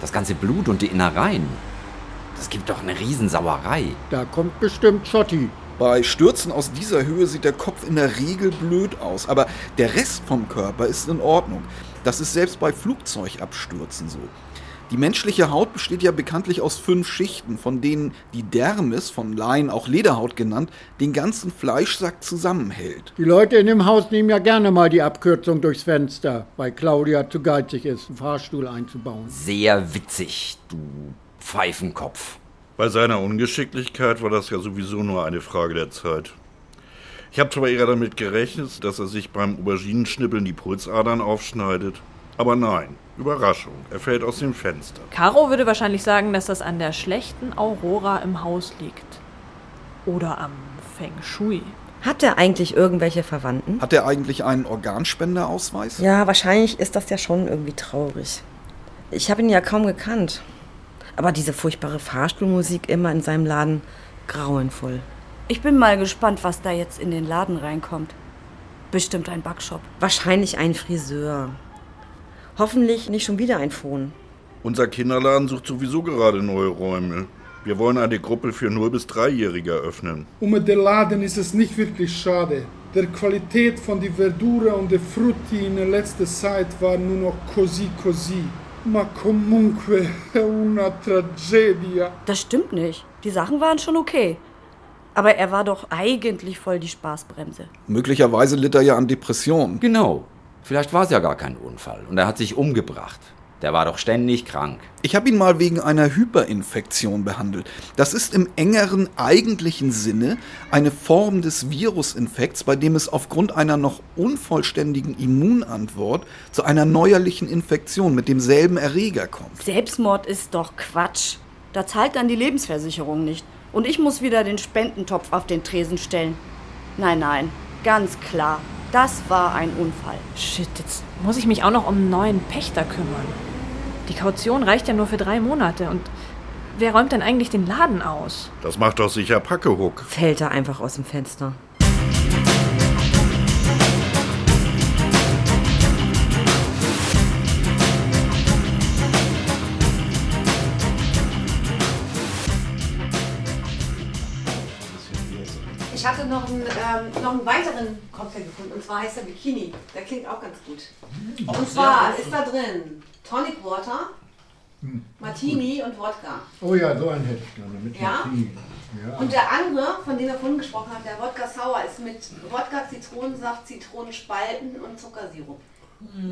Speaker 3: Das ganze Blut und die Innereien. Das gibt doch eine Riesensauerei.
Speaker 6: Da kommt bestimmt Schotti.
Speaker 19: Bei Stürzen aus dieser Höhe sieht der Kopf in der Regel blöd aus, aber der Rest vom Körper ist in Ordnung. Das ist selbst bei Flugzeugabstürzen so. Die menschliche Haut besteht ja bekanntlich aus fünf Schichten, von denen die Dermis, von Laien auch Lederhaut genannt, den ganzen Fleischsack zusammenhält.
Speaker 6: Die Leute in dem Haus nehmen ja gerne mal die Abkürzung durchs Fenster, weil Claudia zu geizig ist, einen Fahrstuhl einzubauen.
Speaker 3: Sehr witzig, du Pfeifenkopf.
Speaker 4: Bei seiner Ungeschicklichkeit war das ja sowieso nur eine Frage der Zeit. Ich habe zwar eher damit gerechnet, dass er sich beim Auberginenschnippeln die Pulsadern aufschneidet, aber nein, Überraschung, er fällt aus dem Fenster.
Speaker 20: Caro würde wahrscheinlich sagen, dass das an der schlechten Aurora im Haus liegt. Oder am Feng Shui.
Speaker 5: Hat er eigentlich irgendwelche Verwandten?
Speaker 19: Hat er eigentlich einen Organspenderausweis?
Speaker 5: Ja, wahrscheinlich ist das ja schon irgendwie traurig. Ich habe ihn ja kaum gekannt. Aber diese furchtbare Fahrstuhlmusik immer in seinem Laden, grauenvoll.
Speaker 21: Ich bin mal gespannt, was da jetzt in den Laden reinkommt. Bestimmt ein Backshop.
Speaker 5: Wahrscheinlich ein Friseur. Hoffentlich nicht schon wieder ein Phone.
Speaker 4: Unser Kinderladen sucht sowieso gerade neue Räume. Wir wollen eine Gruppe für 0- bis 3-Jährige öffnen.
Speaker 22: Um den Laden ist es nicht wirklich schade. Der Qualität von die Verdura und die Frutti in der letzten Zeit war nur noch così così. Ma comunque è una tragedia.
Speaker 21: Das stimmt nicht. Die Sachen waren schon okay. Aber er war doch eigentlich voll die Spaßbremse.
Speaker 19: Möglicherweise litt er ja an Depressionen.
Speaker 3: Genau. Vielleicht war es ja gar kein Unfall und er hat sich umgebracht. Der war doch ständig krank.
Speaker 19: Ich habe ihn mal wegen einer Hyperinfektion behandelt. Das ist im engeren eigentlichen Sinne eine Form des Virusinfekts, bei dem es aufgrund einer noch unvollständigen Immunantwort zu einer neuerlichen Infektion mit demselben Erreger kommt.
Speaker 21: Selbstmord ist doch Quatsch. Da zahlt dann die Lebensversicherung nicht. Und ich muss wieder den Spendentopf auf den Tresen stellen. Nein, nein, ganz klar. Das war ein Unfall.
Speaker 14: Shit, jetzt muss ich mich auch noch um einen neuen Pächter kümmern. Die Kaution reicht ja nur für drei Monate. Und wer räumt denn eigentlich den Laden aus?
Speaker 4: Das macht doch sicher Packehuck.
Speaker 5: Fällt er einfach aus dem Fenster. Ich hatte noch einen, ähm, noch einen weiteren Cocktail gefunden, und zwar heißt er Bikini. Der klingt auch ganz gut.
Speaker 6: Oh,
Speaker 5: Und zwar ist da drin Tonic Water,
Speaker 6: Hm.
Speaker 5: Martini und Wodka.
Speaker 6: Oh ja, so einen hätte ich gerne mit
Speaker 5: Ja?
Speaker 6: Martini. Ja.
Speaker 5: Und der andere, von dem er vorhin gesprochen hat, der Wodka Sour, ist mit Wodka, Zitronensaft, Zitronenspalten und Zuckersirup.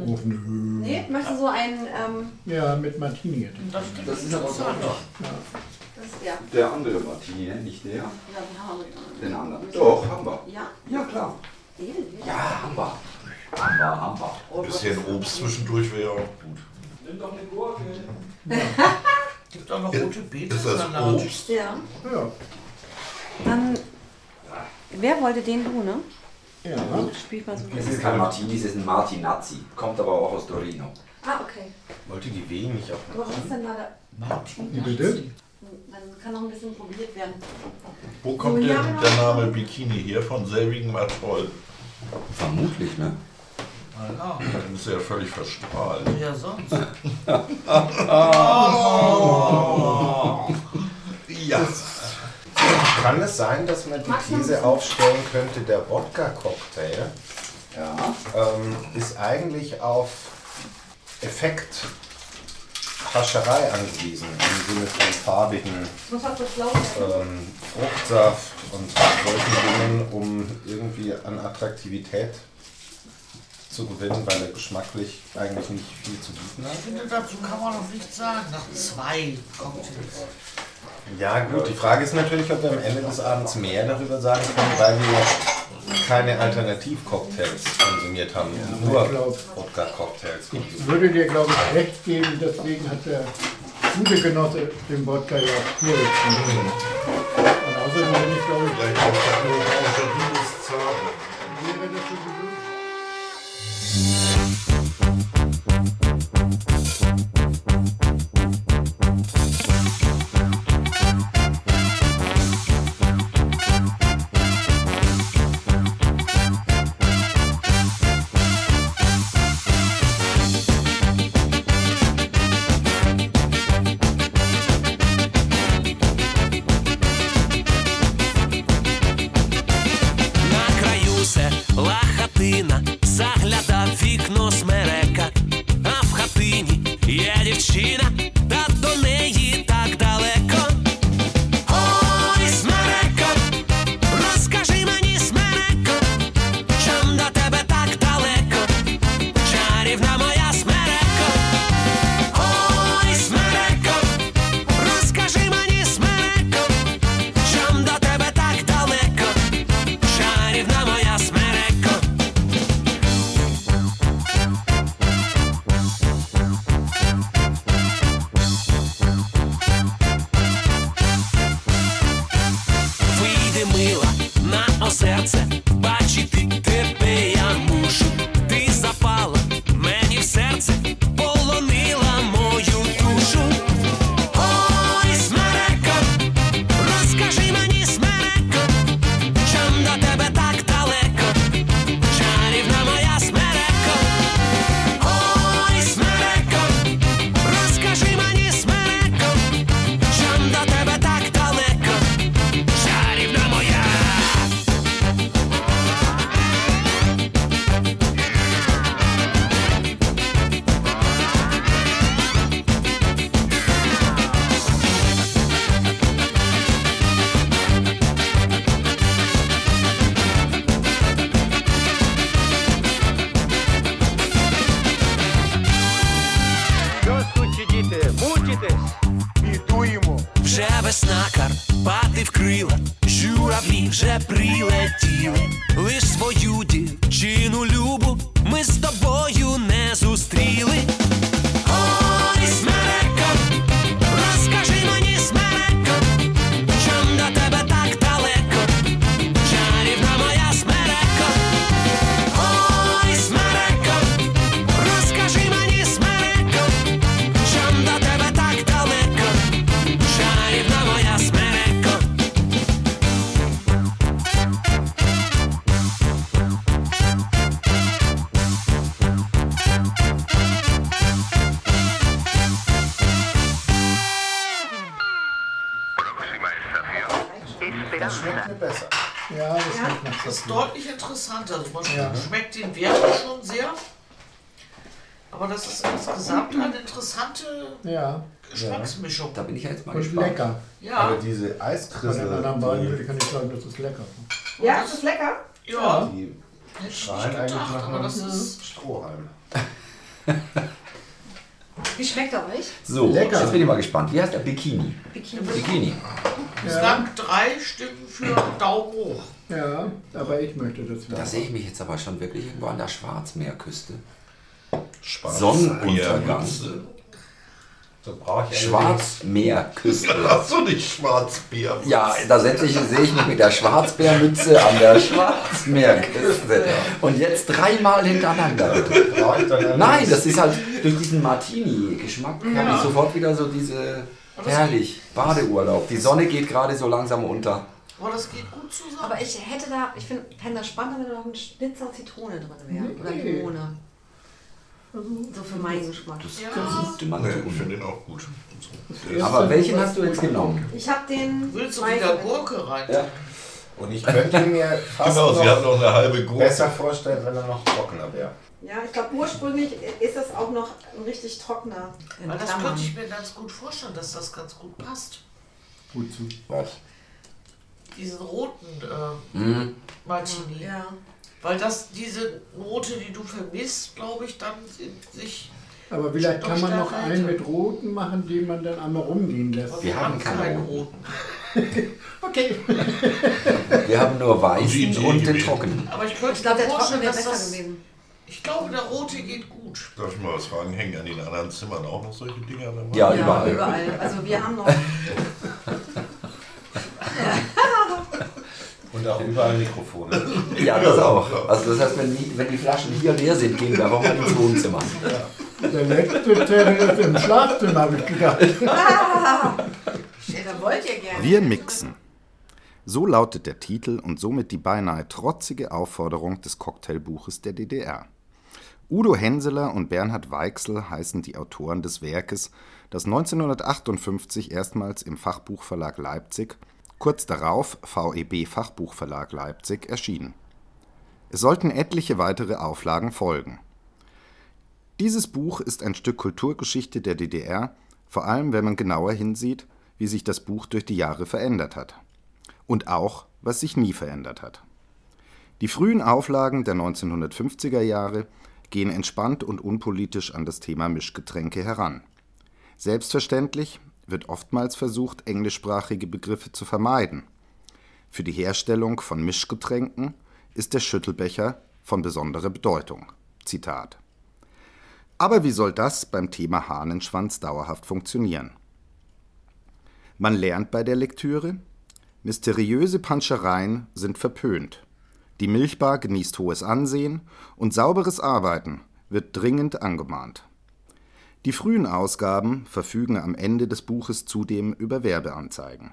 Speaker 6: Oh, nö.
Speaker 5: Nee, möchtest du so einen, ähm,
Speaker 6: Ja, mit Martini hätte ich.
Speaker 5: Das
Speaker 3: Das ist aber
Speaker 5: ist der.
Speaker 3: der andere Martini, ne? nicht der.
Speaker 5: Ja, den haben wir.
Speaker 3: Den anderen. Doch, haben wir.
Speaker 5: Ja?
Speaker 3: Ja, klar.
Speaker 5: Den?
Speaker 3: Ja, haben wir. Haben wir, haben wir.
Speaker 5: Oh,
Speaker 11: Ein bisschen Obst zwischendurch wäre auch gut.
Speaker 3: Nimm doch eine Gurke.
Speaker 10: Gibt auch noch rote Beete.
Speaker 11: Ist das. Obst?
Speaker 5: Ja.
Speaker 6: Ja.
Speaker 5: Dann, wer wollte den du, ne?
Speaker 6: Ja.
Speaker 5: Spiel mal so.
Speaker 3: Das ist kein Martini, das ist ein Martinazzi. Kommt aber auch aus Torino.
Speaker 5: Ah, okay.
Speaker 11: Wollte die W nicht auf
Speaker 5: Aber was ist denn da der...
Speaker 6: Wie bitte?
Speaker 5: Dann kann noch ein bisschen probiert werden.
Speaker 11: Wo kommt
Speaker 5: So,
Speaker 11: denn
Speaker 5: ja,
Speaker 11: der Name Bikini her? Von selbigem Atoll.
Speaker 3: Vermutlich, ne?
Speaker 10: Ja.
Speaker 11: Dann ist er ja völlig verstrahlt.
Speaker 10: Ja, sonst.
Speaker 11: Ja. Kann es sein, dass man die These aufstellen könnte, der Wodka-Cocktail ähm, ist eigentlich auf Effekt Hascherei angewiesen, im Sinne von farbigen ähm, Fruchtsaft und solchen Dingen, um irgendwie an Attraktivität zu gewinnen, weil er geschmacklich eigentlich nicht viel zu bieten hat.
Speaker 10: Ich finde, dazu kann man noch nichts sagen. Nach zwei Cocktails.
Speaker 11: Ja gut, die Frage ist natürlich, ob wir am Ende des Abends mehr darüber sagen können, weil wir keine Alternativ-Cocktails konsumiert haben, nur
Speaker 6: ich glaub-
Speaker 11: Wodka-Cocktails
Speaker 6: Ich würde dir, glaube ich, recht geben, deswegen hat der gute Genosse den Wodka ja auch pur getrunken. Und außerdem bin ich, glaube ich,
Speaker 11: auch nur außer
Speaker 6: wäre das so gewünscht.
Speaker 10: Ist deutlich interessanter. Also man
Speaker 6: Ja.
Speaker 10: schmeckt den Wert schon sehr. Aber das ist insgesamt eine interessante
Speaker 6: Ja.
Speaker 10: Geschmacksmischung.
Speaker 3: Da bin ich jetzt mal
Speaker 6: Und
Speaker 3: gespannt.
Speaker 6: lecker.
Speaker 10: Ja.
Speaker 23: Aber diese
Speaker 6: Von den
Speaker 23: Eiskrissel,
Speaker 6: anderen beiden
Speaker 23: die,
Speaker 6: kann ich sagen, das ist lecker.
Speaker 24: Ja, ist das lecker?
Speaker 10: Ja.
Speaker 23: die
Speaker 10: Hätte ich
Speaker 23: schreien
Speaker 10: nicht
Speaker 23: eigentlich
Speaker 10: gedacht,
Speaker 23: nach
Speaker 10: aber das ist.
Speaker 23: Strohhalm.
Speaker 24: Wie schmeckt er euch?
Speaker 3: So,
Speaker 6: Lecker.
Speaker 3: jetzt bin ich mal gespannt. Wie heißt der Bikini?
Speaker 24: Bikini.
Speaker 3: Bikini.
Speaker 10: Bislang drei Stimmen für Daumen hoch.
Speaker 6: Ja, aber ich möchte das
Speaker 3: Da
Speaker 6: wieder.
Speaker 3: sehe ich mich jetzt aber schon wirklich irgendwo an der Schwarzmeerküste.
Speaker 23: Schwarz
Speaker 3: Sonnenuntergang.
Speaker 23: So brauche ich
Speaker 3: Schwarzmeerküste.
Speaker 23: Hast du nicht Schwarzbier?
Speaker 3: Ja, da setze ich, sehe ich mich mit der Schwarzbärmütze an der Schwarzmeerküste. Und jetzt dreimal hintereinander. Nein, das ist halt durch diesen Martini-Geschmack habe ich sofort wieder so diese herrlich Badeurlaub. Die Sonne geht gerade so langsam unter.
Speaker 10: Aber das geht gut zusammen.
Speaker 5: Aber ich hätte da, ich finde fände das spannend, wenn da noch ein Schnitzer Zitrone drin wäre. Oder
Speaker 6: Okay.
Speaker 5: Limone. So für meinen Geschmack.
Speaker 3: Könnte man
Speaker 23: Nee,
Speaker 3: tun.
Speaker 23: ich finde den auch gut.
Speaker 3: Aber welchen hast du jetzt genommen?
Speaker 5: Ich habe den.
Speaker 10: Willst du wieder Gurke rein?
Speaker 3: Ja.
Speaker 23: Und ich könnte mir fast
Speaker 4: Genau, sie hat noch eine halbe Gurke.
Speaker 23: besser vorstellen, wenn er noch trockener wäre.
Speaker 5: Ja, ich glaube ursprünglich ist das auch noch ein richtig trockener.
Speaker 10: Weil das könnte ich mir ganz gut vorstellen, dass das ganz gut passt.
Speaker 6: Gut zu.
Speaker 23: Was?
Speaker 10: Diesen roten äh,
Speaker 3: Mhm.
Speaker 10: Martini.
Speaker 5: Ja.
Speaker 10: Weil das diese Note, die du vermisst, glaube ich, dann in sich.
Speaker 6: Aber vielleicht kann man noch einen
Speaker 10: hätte.
Speaker 6: mit roten machen, den man dann einmal rumgehen lässt.
Speaker 10: Aber
Speaker 3: Wir haben keinen
Speaker 10: keinen
Speaker 3: roten.
Speaker 6: Okay.
Speaker 3: Wir haben nur weißen und den trockenen.
Speaker 10: Aber ich könnte
Speaker 5: Ich glaube,
Speaker 10: mir
Speaker 5: der Trockene wäre besser
Speaker 10: das.
Speaker 5: gewesen.
Speaker 10: Ich glaube, der rote geht gut.
Speaker 4: Darf ich mal was fragen? Hängen an den anderen Zimmern auch noch solche Dinger? an der Wand?
Speaker 3: Ja,
Speaker 5: Ja,
Speaker 3: überall.
Speaker 5: überall. Also wir haben noch.
Speaker 23: Und auch überall Mikrofone.
Speaker 3: Ja, das auch. Also das heißt, wenn die, wenn die Flaschen hier leer sind, gehen wir einfach mal ins Wohnzimmer.
Speaker 6: Der letzte Zettel ist im Schlafzimmer, habe ich gedacht.
Speaker 5: da wollt ihr gerne.
Speaker 11: Wir mixen. So lautet der Titel und somit die beinahe trotzige Aufforderung des Cocktailbuches der DDR. Udo Henseler und Bernhard Weichsel heißen die Autoren des Werkes, das 1958 erstmals im Fachbuchverlag Leipzig, kurz darauf VEB Fachbuchverlag Leipzig erschienen. Es sollten etliche weitere Auflagen folgen. Dieses Buch ist ein Stück Kulturgeschichte der DDR, vor allem wenn man genauer hinsieht, wie sich das Buch durch die Jahre verändert hat. Und auch, was sich nie verändert hat. Die frühen Auflagen der 1950er Jahre gehen entspannt und unpolitisch an das Thema Mischgetränke heran. Selbstverständlich wird oftmals versucht, englischsprachige Begriffe zu vermeiden. Für die Herstellung von Mischgetränken ist der Schüttelbecher von besonderer Bedeutung. Zitat. Aber wie soll das beim Thema Hahnenschwanz dauerhaft funktionieren? Man lernt bei der Lektüre, mysteriöse Panschereien sind verpönt. Die Milchbar genießt hohes Ansehen und sauberes Arbeiten wird dringend angemahnt. Die frühen Ausgaben verfügen am Ende des Buches zudem über Werbeanzeigen.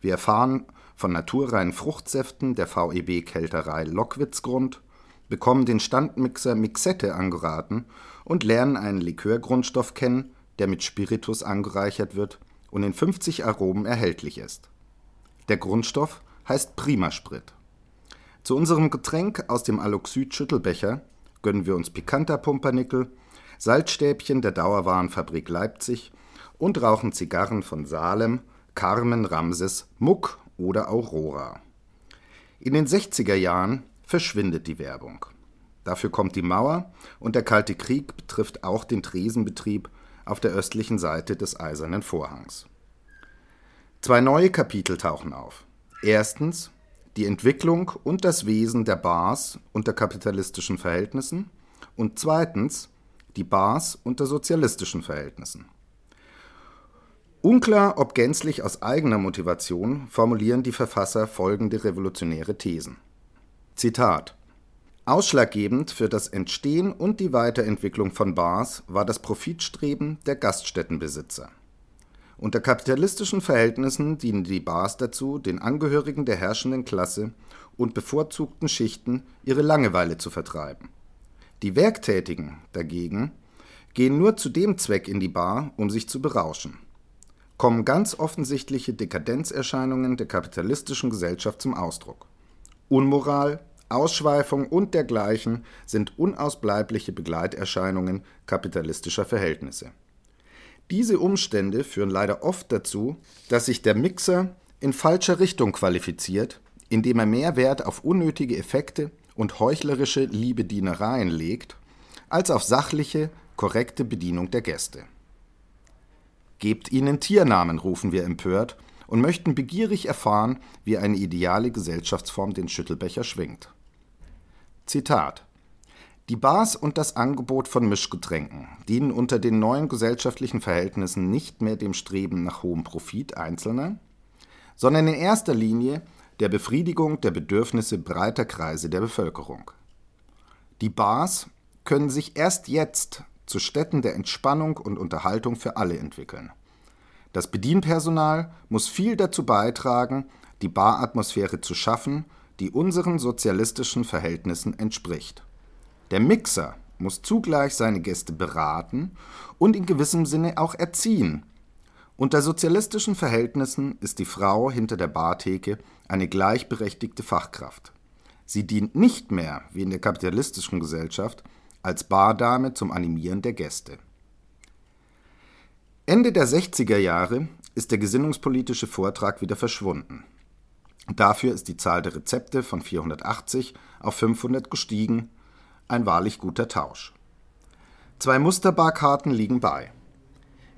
Speaker 11: Wir erfahren von naturreinen Fruchtsäften der VEB Kälterei Lockwitzgrund, bekommen den Standmixer Mixette angeraten und lernen einen Likörgrundstoff kennen, der mit Spiritus angereichert wird und in 50 Aromen erhältlich ist. Der Grundstoff heißt Primasprit. Zu unserem Getränk aus dem Aloxyd-Schüttelbecher gönnen wir uns pikanter Pumpernickel, Salzstäbchen der Dauerwarenfabrik Leipzig und rauchen Zigarren von Salem, Carmen, Ramses, Muck oder Aurora. In den 60er Jahren verschwindet die Werbung. Dafür kommt die Mauer und der Kalte Krieg betrifft auch den Tresenbetrieb auf der östlichen Seite des Eisernen Vorhangs. Zwei neue Kapitel tauchen auf. Erstens die Entwicklung und das Wesen der Bars unter kapitalistischen Verhältnissen und zweitens die Bars unter sozialistischen Verhältnissen. Unklar, ob gänzlich aus eigener Motivation, formulieren die Verfasser folgende revolutionäre Thesen. Zitat Ausschlaggebend für das Entstehen und die Weiterentwicklung von Bars war das Profitstreben der Gaststättenbesitzer. Unter kapitalistischen Verhältnissen dienen die Bars dazu, den Angehörigen der herrschenden Klasse und bevorzugten Schichten ihre Langeweile zu vertreiben. Die Werktätigen dagegen gehen nur zu dem Zweck in die Bar, um sich zu berauschen. Kommen ganz offensichtliche Dekadenzerscheinungen der kapitalistischen Gesellschaft zum Ausdruck. Unmoral, Ausschweifung und dergleichen sind unausbleibliche Begleiterscheinungen kapitalistischer Verhältnisse. Diese Umstände führen leider oft dazu, dass sich der Mixer in falscher Richtung qualifiziert, indem er mehr Wert auf unnötige Effekte und heuchlerische Liebedienereien legt, als auf sachliche, korrekte Bedienung der Gäste. Gebt ihnen Tiernamen, rufen wir empört und möchten begierig erfahren, wie eine ideale Gesellschaftsform den Schüttelbecher schwingt. Zitat Die Bars und das Angebot von Mischgetränken dienen unter den neuen gesellschaftlichen Verhältnissen nicht mehr dem Streben nach hohem Profit Einzelner, sondern in erster Linie der Befriedigung der Bedürfnisse breiter Kreise der Bevölkerung. Die Bars können sich erst jetzt zu Stätten der Entspannung und Unterhaltung für alle entwickeln. Das Bedienpersonal muss viel dazu beitragen, die Baratmosphäre zu schaffen die unseren sozialistischen Verhältnissen entspricht. Der Mixer muss zugleich seine Gäste beraten und in gewissem Sinne auch erziehen. Unter sozialistischen Verhältnissen ist die Frau hinter der Bartheke eine gleichberechtigte Fachkraft. Sie dient nicht mehr, wie in der kapitalistischen Gesellschaft, als Bardame zum Animieren der Gäste. Ende der 60er Jahre ist der gesinnungspolitische Vortrag wieder verschwunden. Dafür ist die Zahl der Rezepte von 480 auf 500 gestiegen, ein wahrlich guter Tausch. Zwei Musterbarkarten liegen bei.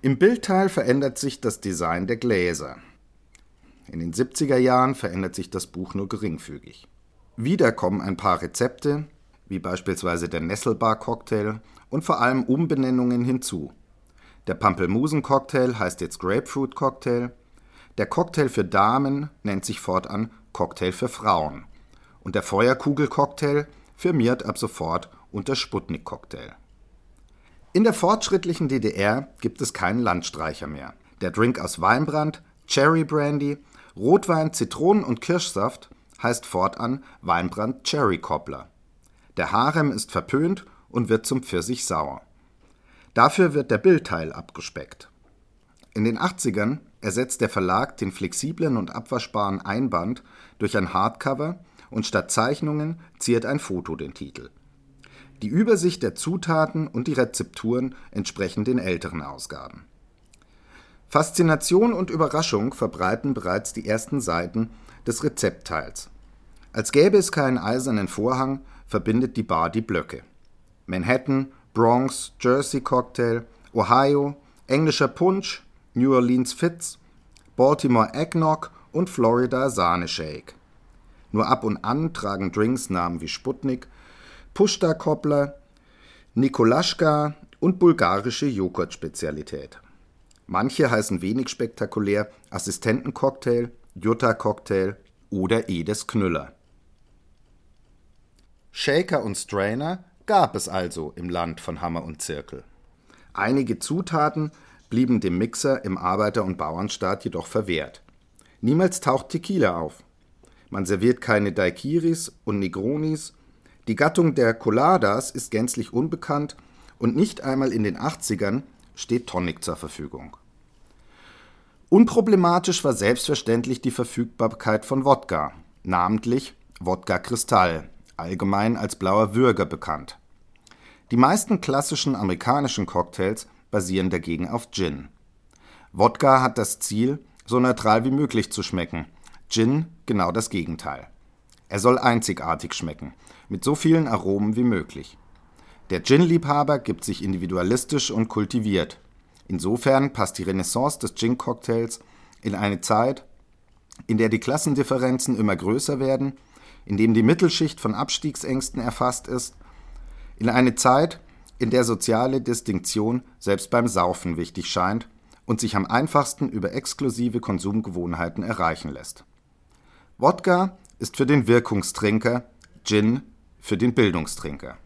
Speaker 11: Im Bildteil verändert sich das Design der Gläser. In den 70er Jahren verändert sich das Buch nur geringfügig. Wieder kommen ein paar Rezepte, wie beispielsweise der Nesselbar-Cocktail und vor allem Umbenennungen hinzu. Der Pampelmusen-Cocktail heißt jetzt Grapefruit-Cocktail der Cocktail für Damen nennt sich fortan Cocktail für Frauen und der Feuerkugelcocktail firmiert ab sofort unter Sputnik-Cocktail. In der fortschrittlichen DDR gibt es keinen Landstreicher mehr. Der Drink aus Weinbrand, Cherry Brandy, Rotwein, Zitronen und Kirschsaft heißt fortan Weinbrand Cherry Cobbler. Der Harem ist verpönt und wird zum Pfirsich sauer. Dafür wird der Bildteil abgespeckt. In den 80ern ersetzt der Verlag den flexiblen und abwaschbaren Einband durch ein Hardcover und statt Zeichnungen ziert ein Foto den Titel. Die Übersicht der Zutaten und die Rezepturen entsprechen den älteren Ausgaben. Faszination und Überraschung verbreiten bereits die ersten Seiten des Rezeptteils. Als gäbe es keinen eisernen Vorhang, verbindet die Bar die Blöcke. Manhattan, Bronx, Jersey Cocktail, Ohio, englischer Punsch, New Orleans Fitz, Baltimore Eggnog und Florida Sahne-Shake. Nur ab und an tragen Drinks Namen wie Sputnik, Pushta-Koppler, Nikolaschka und bulgarische Joghurt-Spezialität. Manche heißen wenig spektakulär Assistentencocktail, Jutta-Cocktail oder Edes Knüller. Shaker und Strainer gab es also im Land von Hammer und Zirkel. Einige Zutaten blieben dem Mixer im Arbeiter- und Bauernstaat jedoch verwehrt. Niemals taucht Tequila auf. Man serviert keine Daiquiris und Negronis. Die Gattung der Coladas ist gänzlich unbekannt und nicht einmal in den 80ern steht Tonic zur Verfügung. Unproblematisch war selbstverständlich die Verfügbarkeit von Wodka, namentlich Wodka Kristall, allgemein als blauer Würger bekannt. Die meisten klassischen amerikanischen Cocktails basieren dagegen auf Gin. Wodka hat das Ziel, so neutral wie möglich zu schmecken. Gin genau das Gegenteil. Er soll einzigartig schmecken, mit so vielen Aromen wie möglich. Der Gin-Liebhaber gibt sich individualistisch und kultiviert. Insofern passt die Renaissance des Gin-Cocktails in eine Zeit, in der die Klassendifferenzen immer größer werden, in dem die Mittelschicht von Abstiegsängsten erfasst ist, in eine Zeit, in der soziale Distinktion selbst beim Saufen wichtig scheint und sich am einfachsten über exklusive Konsumgewohnheiten erreichen lässt. Wodka ist für den Wirkungstrinker, Gin für den Bildungstrinker.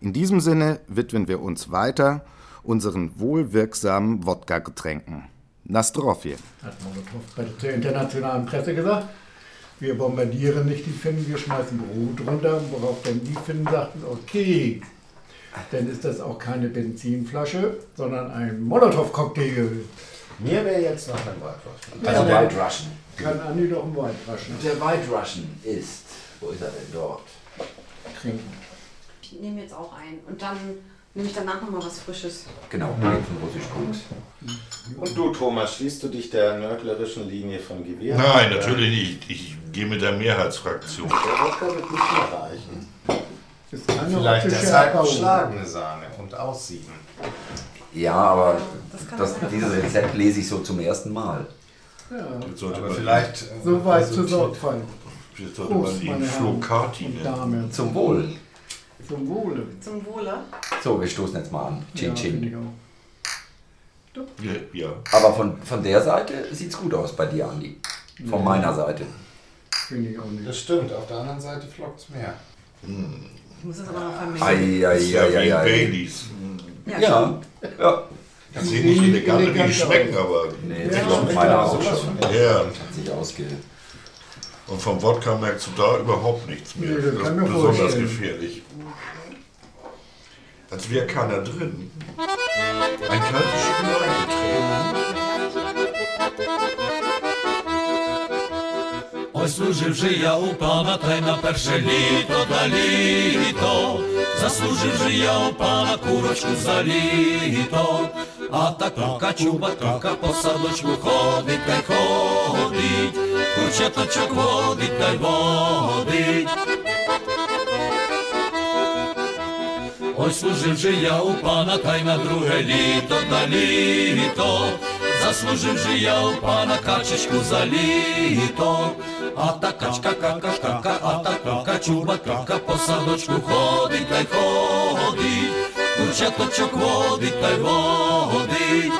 Speaker 11: In diesem Sinne widmen wir uns weiter unseren wohlwirksamen Wodka-Getränken. Nastrovje.
Speaker 6: Hat Molotow bei der internationalen Presse gesagt. Wir bombardieren nicht die Finnen, wir schmeißen Brot runter, worauf dann die Finnen sagten, okay, dann ist das auch keine Benzinflasche, sondern ein Molotow-Cocktail.
Speaker 8: Mir wäre jetzt noch ein White Russian. Also
Speaker 6: der-
Speaker 8: White Russian.
Speaker 6: Kann Andi doch ein White Russian
Speaker 3: Der White Russian ist, wo ist er denn dort?
Speaker 6: Trinken.
Speaker 5: Ich nehme jetzt auch ein und dann nehme ich danach nochmal was Frisches.
Speaker 3: Genau, von Russisch gut.
Speaker 8: Und du, Thomas, schließt du dich der nördlerischen Linie von Gewehr?
Speaker 4: Nein, natürlich nicht. Ich gehe mit der Mehrheitsfraktion.
Speaker 8: Der Wodka wird nicht mehr reichen. Vielleicht deshalb
Speaker 6: Erbauung.
Speaker 8: schlagende Sahne und aussieben.
Speaker 3: Ja, aber das, dieses Rezept lese ich so zum ersten Mal.
Speaker 6: Ja.
Speaker 8: Aber vielleicht.
Speaker 6: So weit
Speaker 8: also,
Speaker 6: zur Sorgfalt.
Speaker 4: Vielleicht sollte man ihn Flocati nennen.
Speaker 3: Zum Wohl.
Speaker 6: Zum Wohle.
Speaker 5: Zum Wohle.
Speaker 3: So, wir stoßen jetzt mal an. Chin
Speaker 6: Ja,
Speaker 3: Chin.
Speaker 4: Ja, ja.
Speaker 3: Aber von, von der Seite sieht's gut aus bei dir, Andi. Von meiner Seite.
Speaker 6: Finde ich auch nicht.
Speaker 8: Das stimmt, auf der anderen Seite flockt es mehr.
Speaker 5: Ich muss es aber noch vermengen.
Speaker 3: Ei, ei,
Speaker 4: Das ist ja
Speaker 3: ei,
Speaker 4: wie
Speaker 3: ei, ei.
Speaker 4: Baileys.
Speaker 5: Ja,
Speaker 3: Ja, ja.
Speaker 4: Ich sehe nicht elegant, wie die schmecken, aber.
Speaker 3: Nee,
Speaker 4: Ja,
Speaker 3: das schmeckt
Speaker 4: schmeckt
Speaker 3: meiner
Speaker 4: von- Ja.
Speaker 3: Hat sich ausge...
Speaker 4: Und vom Wodka merkst du da überhaupt nichts mehr.
Speaker 6: Nee, das
Speaker 4: das
Speaker 6: kann
Speaker 4: ist
Speaker 6: mir
Speaker 4: besonders
Speaker 6: vorstellen.
Speaker 4: gefährlich. Als wäre keiner drin. Ein kaltes Spür
Speaker 9: Ой, служивши я у пана, та й на перше літо та літо, заслужив же я у пана курочку за літо, а та курка чуба, по садочку ходить та й ходить, курчаточок водить та й водить. Ой, служив же я у пана, та й на друге літо та літо, заслужив же я у пана качечку за літо, а та качка, кака, кака, а та курка, чуба, кака, по садочку ходить та й ходить, курчаточок водить та й водить.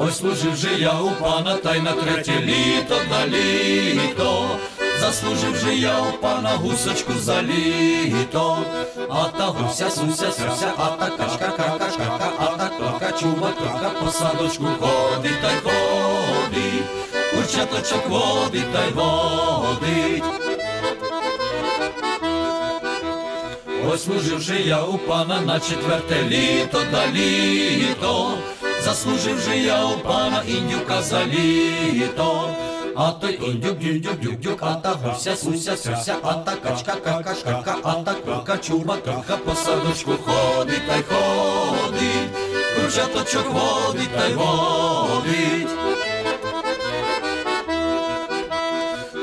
Speaker 9: Ой, служив же я у пана, та й на третє літо на літо, заслужив же я у пана гусочку за літо, а та гуся, суся, суся, а та качка, кака, кака, а та курка, чуба, курка, по садочку ходить та й ходить, курчаточок водить та й водить. Ой, служив же я у пана на четверте літо да літо, заслужив же я у пана індюка за літо. А той індюк, дюдюк, дюдюк, а та гуся, суся, суся, а та качка, кака, кака, а та курка, чуба, курка, по садочку ходить та й ходить, курчаточок водить та й водить.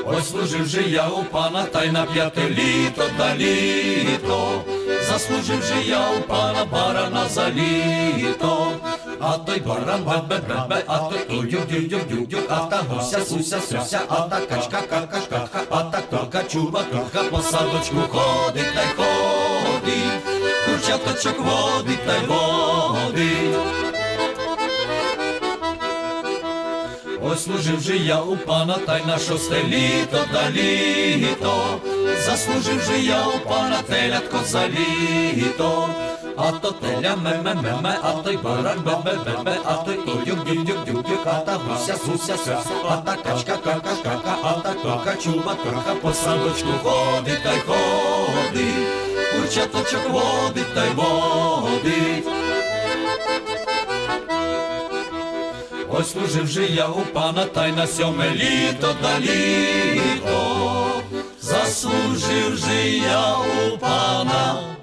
Speaker 9: Ой, служив же я у пана, та й на п'яте літо та літо, заслужив же я у пана барана за літо, а той баран бебе бебе, а той дюдюк дюдюк дюдюк, а та гуся суся суся, а та качка кака кака, а та курка чуба курка по садочку ходить та й ходить, курчаточок водить та й водить. Ой, служив же я у пана, та й на шосте літо да літо, заслужив же я у пана телятко за літо, а то теля ме-ме-ме-ме, а той баран бе-бе-бе-бе, а той дюк дюк дюк дюк а та гуся суся суся, а та качка кака кака, а та курка чуба курка по садочку ходить та й ходить, курчаточок водить та й водить. Ой, служив же я у пана, та й на сьоме літо да літо, заслужив же я у пана,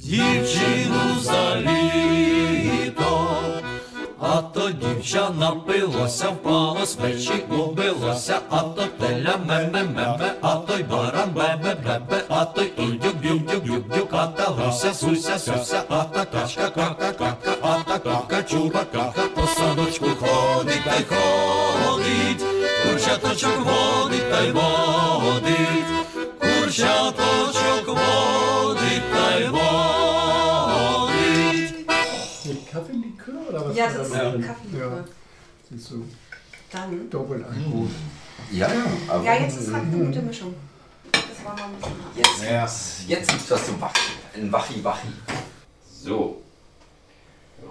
Speaker 9: дівчину за літо, а то дівча напилося, впало з печі, убилося, а то теля ме-ме-ме-ме, а той баран бе-бе-бе-бе, а той індюк дюк дюк дюк а та гуся суся суся, а та качка кака кака, а та кака чуба кака, по садочку ходить Курчаточок водить та й водить, курчаточок водить та й водить.
Speaker 6: Mit Kaffeelikör oder was?
Speaker 5: Ja,
Speaker 6: war
Speaker 5: das ist
Speaker 6: drin?
Speaker 5: Kaffeelikör.
Speaker 6: Ja. Siehst du,
Speaker 5: Dann.
Speaker 6: doppelt gut.
Speaker 3: Ja, aber.
Speaker 5: Ja, jetzt ist halt eine gute Mischung. Das war mal ein bisschen hart.
Speaker 3: Jetzt, jetzt gibt's was zum Wachi. Ein Wachi-Wachi. So.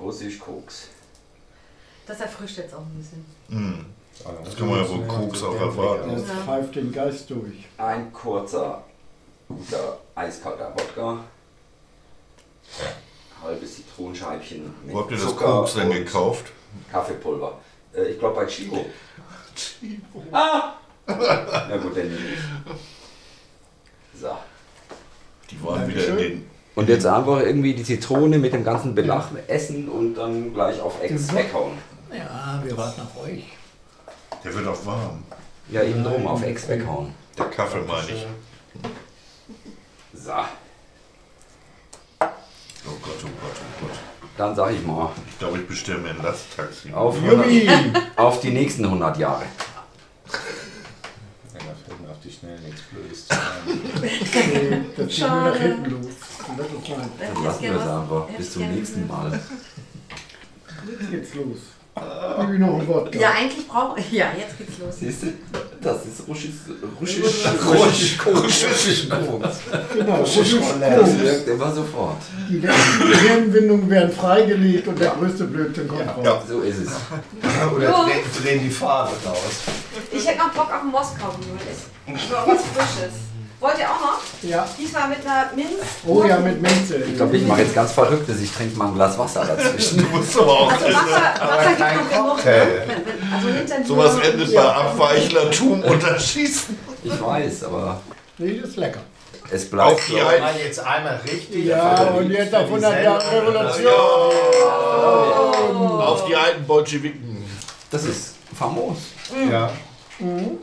Speaker 3: Russisch Koks.
Speaker 5: Das erfrischt jetzt auch ein bisschen.
Speaker 4: Hm. Das kann man ja wohl Koks auch erwarten.
Speaker 6: Das pfeift den Geist durch.
Speaker 3: Ein kurzer, guter, eiskalter Wodka. Halbes Zitronenscheibchen. mit
Speaker 4: Wo habt ihr das
Speaker 3: Zucker
Speaker 4: Koks denn gekauft?
Speaker 3: Kaffeepulver. Äh, ich glaube bei Chibo. Ah! Na gut, dann nicht. So.
Speaker 4: Die waren wieder in den.
Speaker 3: Und jetzt einfach irgendwie die Zitrone mit dem ganzen Belach essen und dann gleich auf Ex weghauen.
Speaker 6: Ja, wir warten auf euch.
Speaker 4: Der wird auch warm.
Speaker 3: Ja, eben drum, auf Ex weghauen.
Speaker 4: Der Kaffee meine ich.
Speaker 3: So,
Speaker 4: Oh Gott, oh Gott, oh Gott.
Speaker 3: dann sag ich mal.
Speaker 4: Ich glaube, ich bestelle mir ein Lasttaxi.
Speaker 3: Auf,
Speaker 6: Jubi!
Speaker 3: auf die nächsten 100 Jahre.
Speaker 8: Ja, da fällt mir auf die Schnelle nichts Blödes zu ein.
Speaker 6: Das geht nur nach hinten los. Das ist mein.
Speaker 3: Dann lassen wir es einfach. Bis zum nächsten Mal.
Speaker 6: Jetzt geht's los. Hab ich noch ein Wort?
Speaker 5: Ja, eigentlich brauche ich. Ja, jetzt geht's los.
Speaker 3: Siehst du? Das ist russisch. Russisch.
Speaker 4: Russisch
Speaker 3: Koks.
Speaker 4: Russisch Koks.
Speaker 6: Genau, russisch
Speaker 3: Das
Speaker 6: Koks.
Speaker 3: wirkt immer sofort.
Speaker 6: Die letzten Gehirnwindungen werden freigelegt und der größte Blödsinn kommt raus.
Speaker 4: Ja.
Speaker 3: So ist es.
Speaker 8: Oder drehen, die Farbe raus.
Speaker 5: Ich hätte noch Bock auf. So was Frisches. Wollt ihr auch noch?
Speaker 6: Ja.
Speaker 5: Diesmal mit einer Minz.
Speaker 6: Oh ja, mit Minze.
Speaker 3: Ich glaube, ich mache jetzt ganz Verrücktes. Ich trinke mal ein Glas Wasser dazwischen.
Speaker 4: Du musst aber auch.
Speaker 5: Also Wasser, Wasser gibt noch genug.
Speaker 8: Cocktail.
Speaker 5: Ne? Also
Speaker 4: Sowas endet bei Abweichlertum und Erschießen.
Speaker 3: Ich weiß, aber
Speaker 6: Nee, das ist lecker.
Speaker 3: es bleibt
Speaker 4: Auf die
Speaker 3: so.
Speaker 4: Ein-
Speaker 8: Mal jetzt einmal richtig.
Speaker 6: Ja, und jetzt auf 100 Jahre Revolution.
Speaker 4: Auf die alten Bolschewiken.
Speaker 3: Das ist famos.
Speaker 8: Ja.
Speaker 6: Mhm.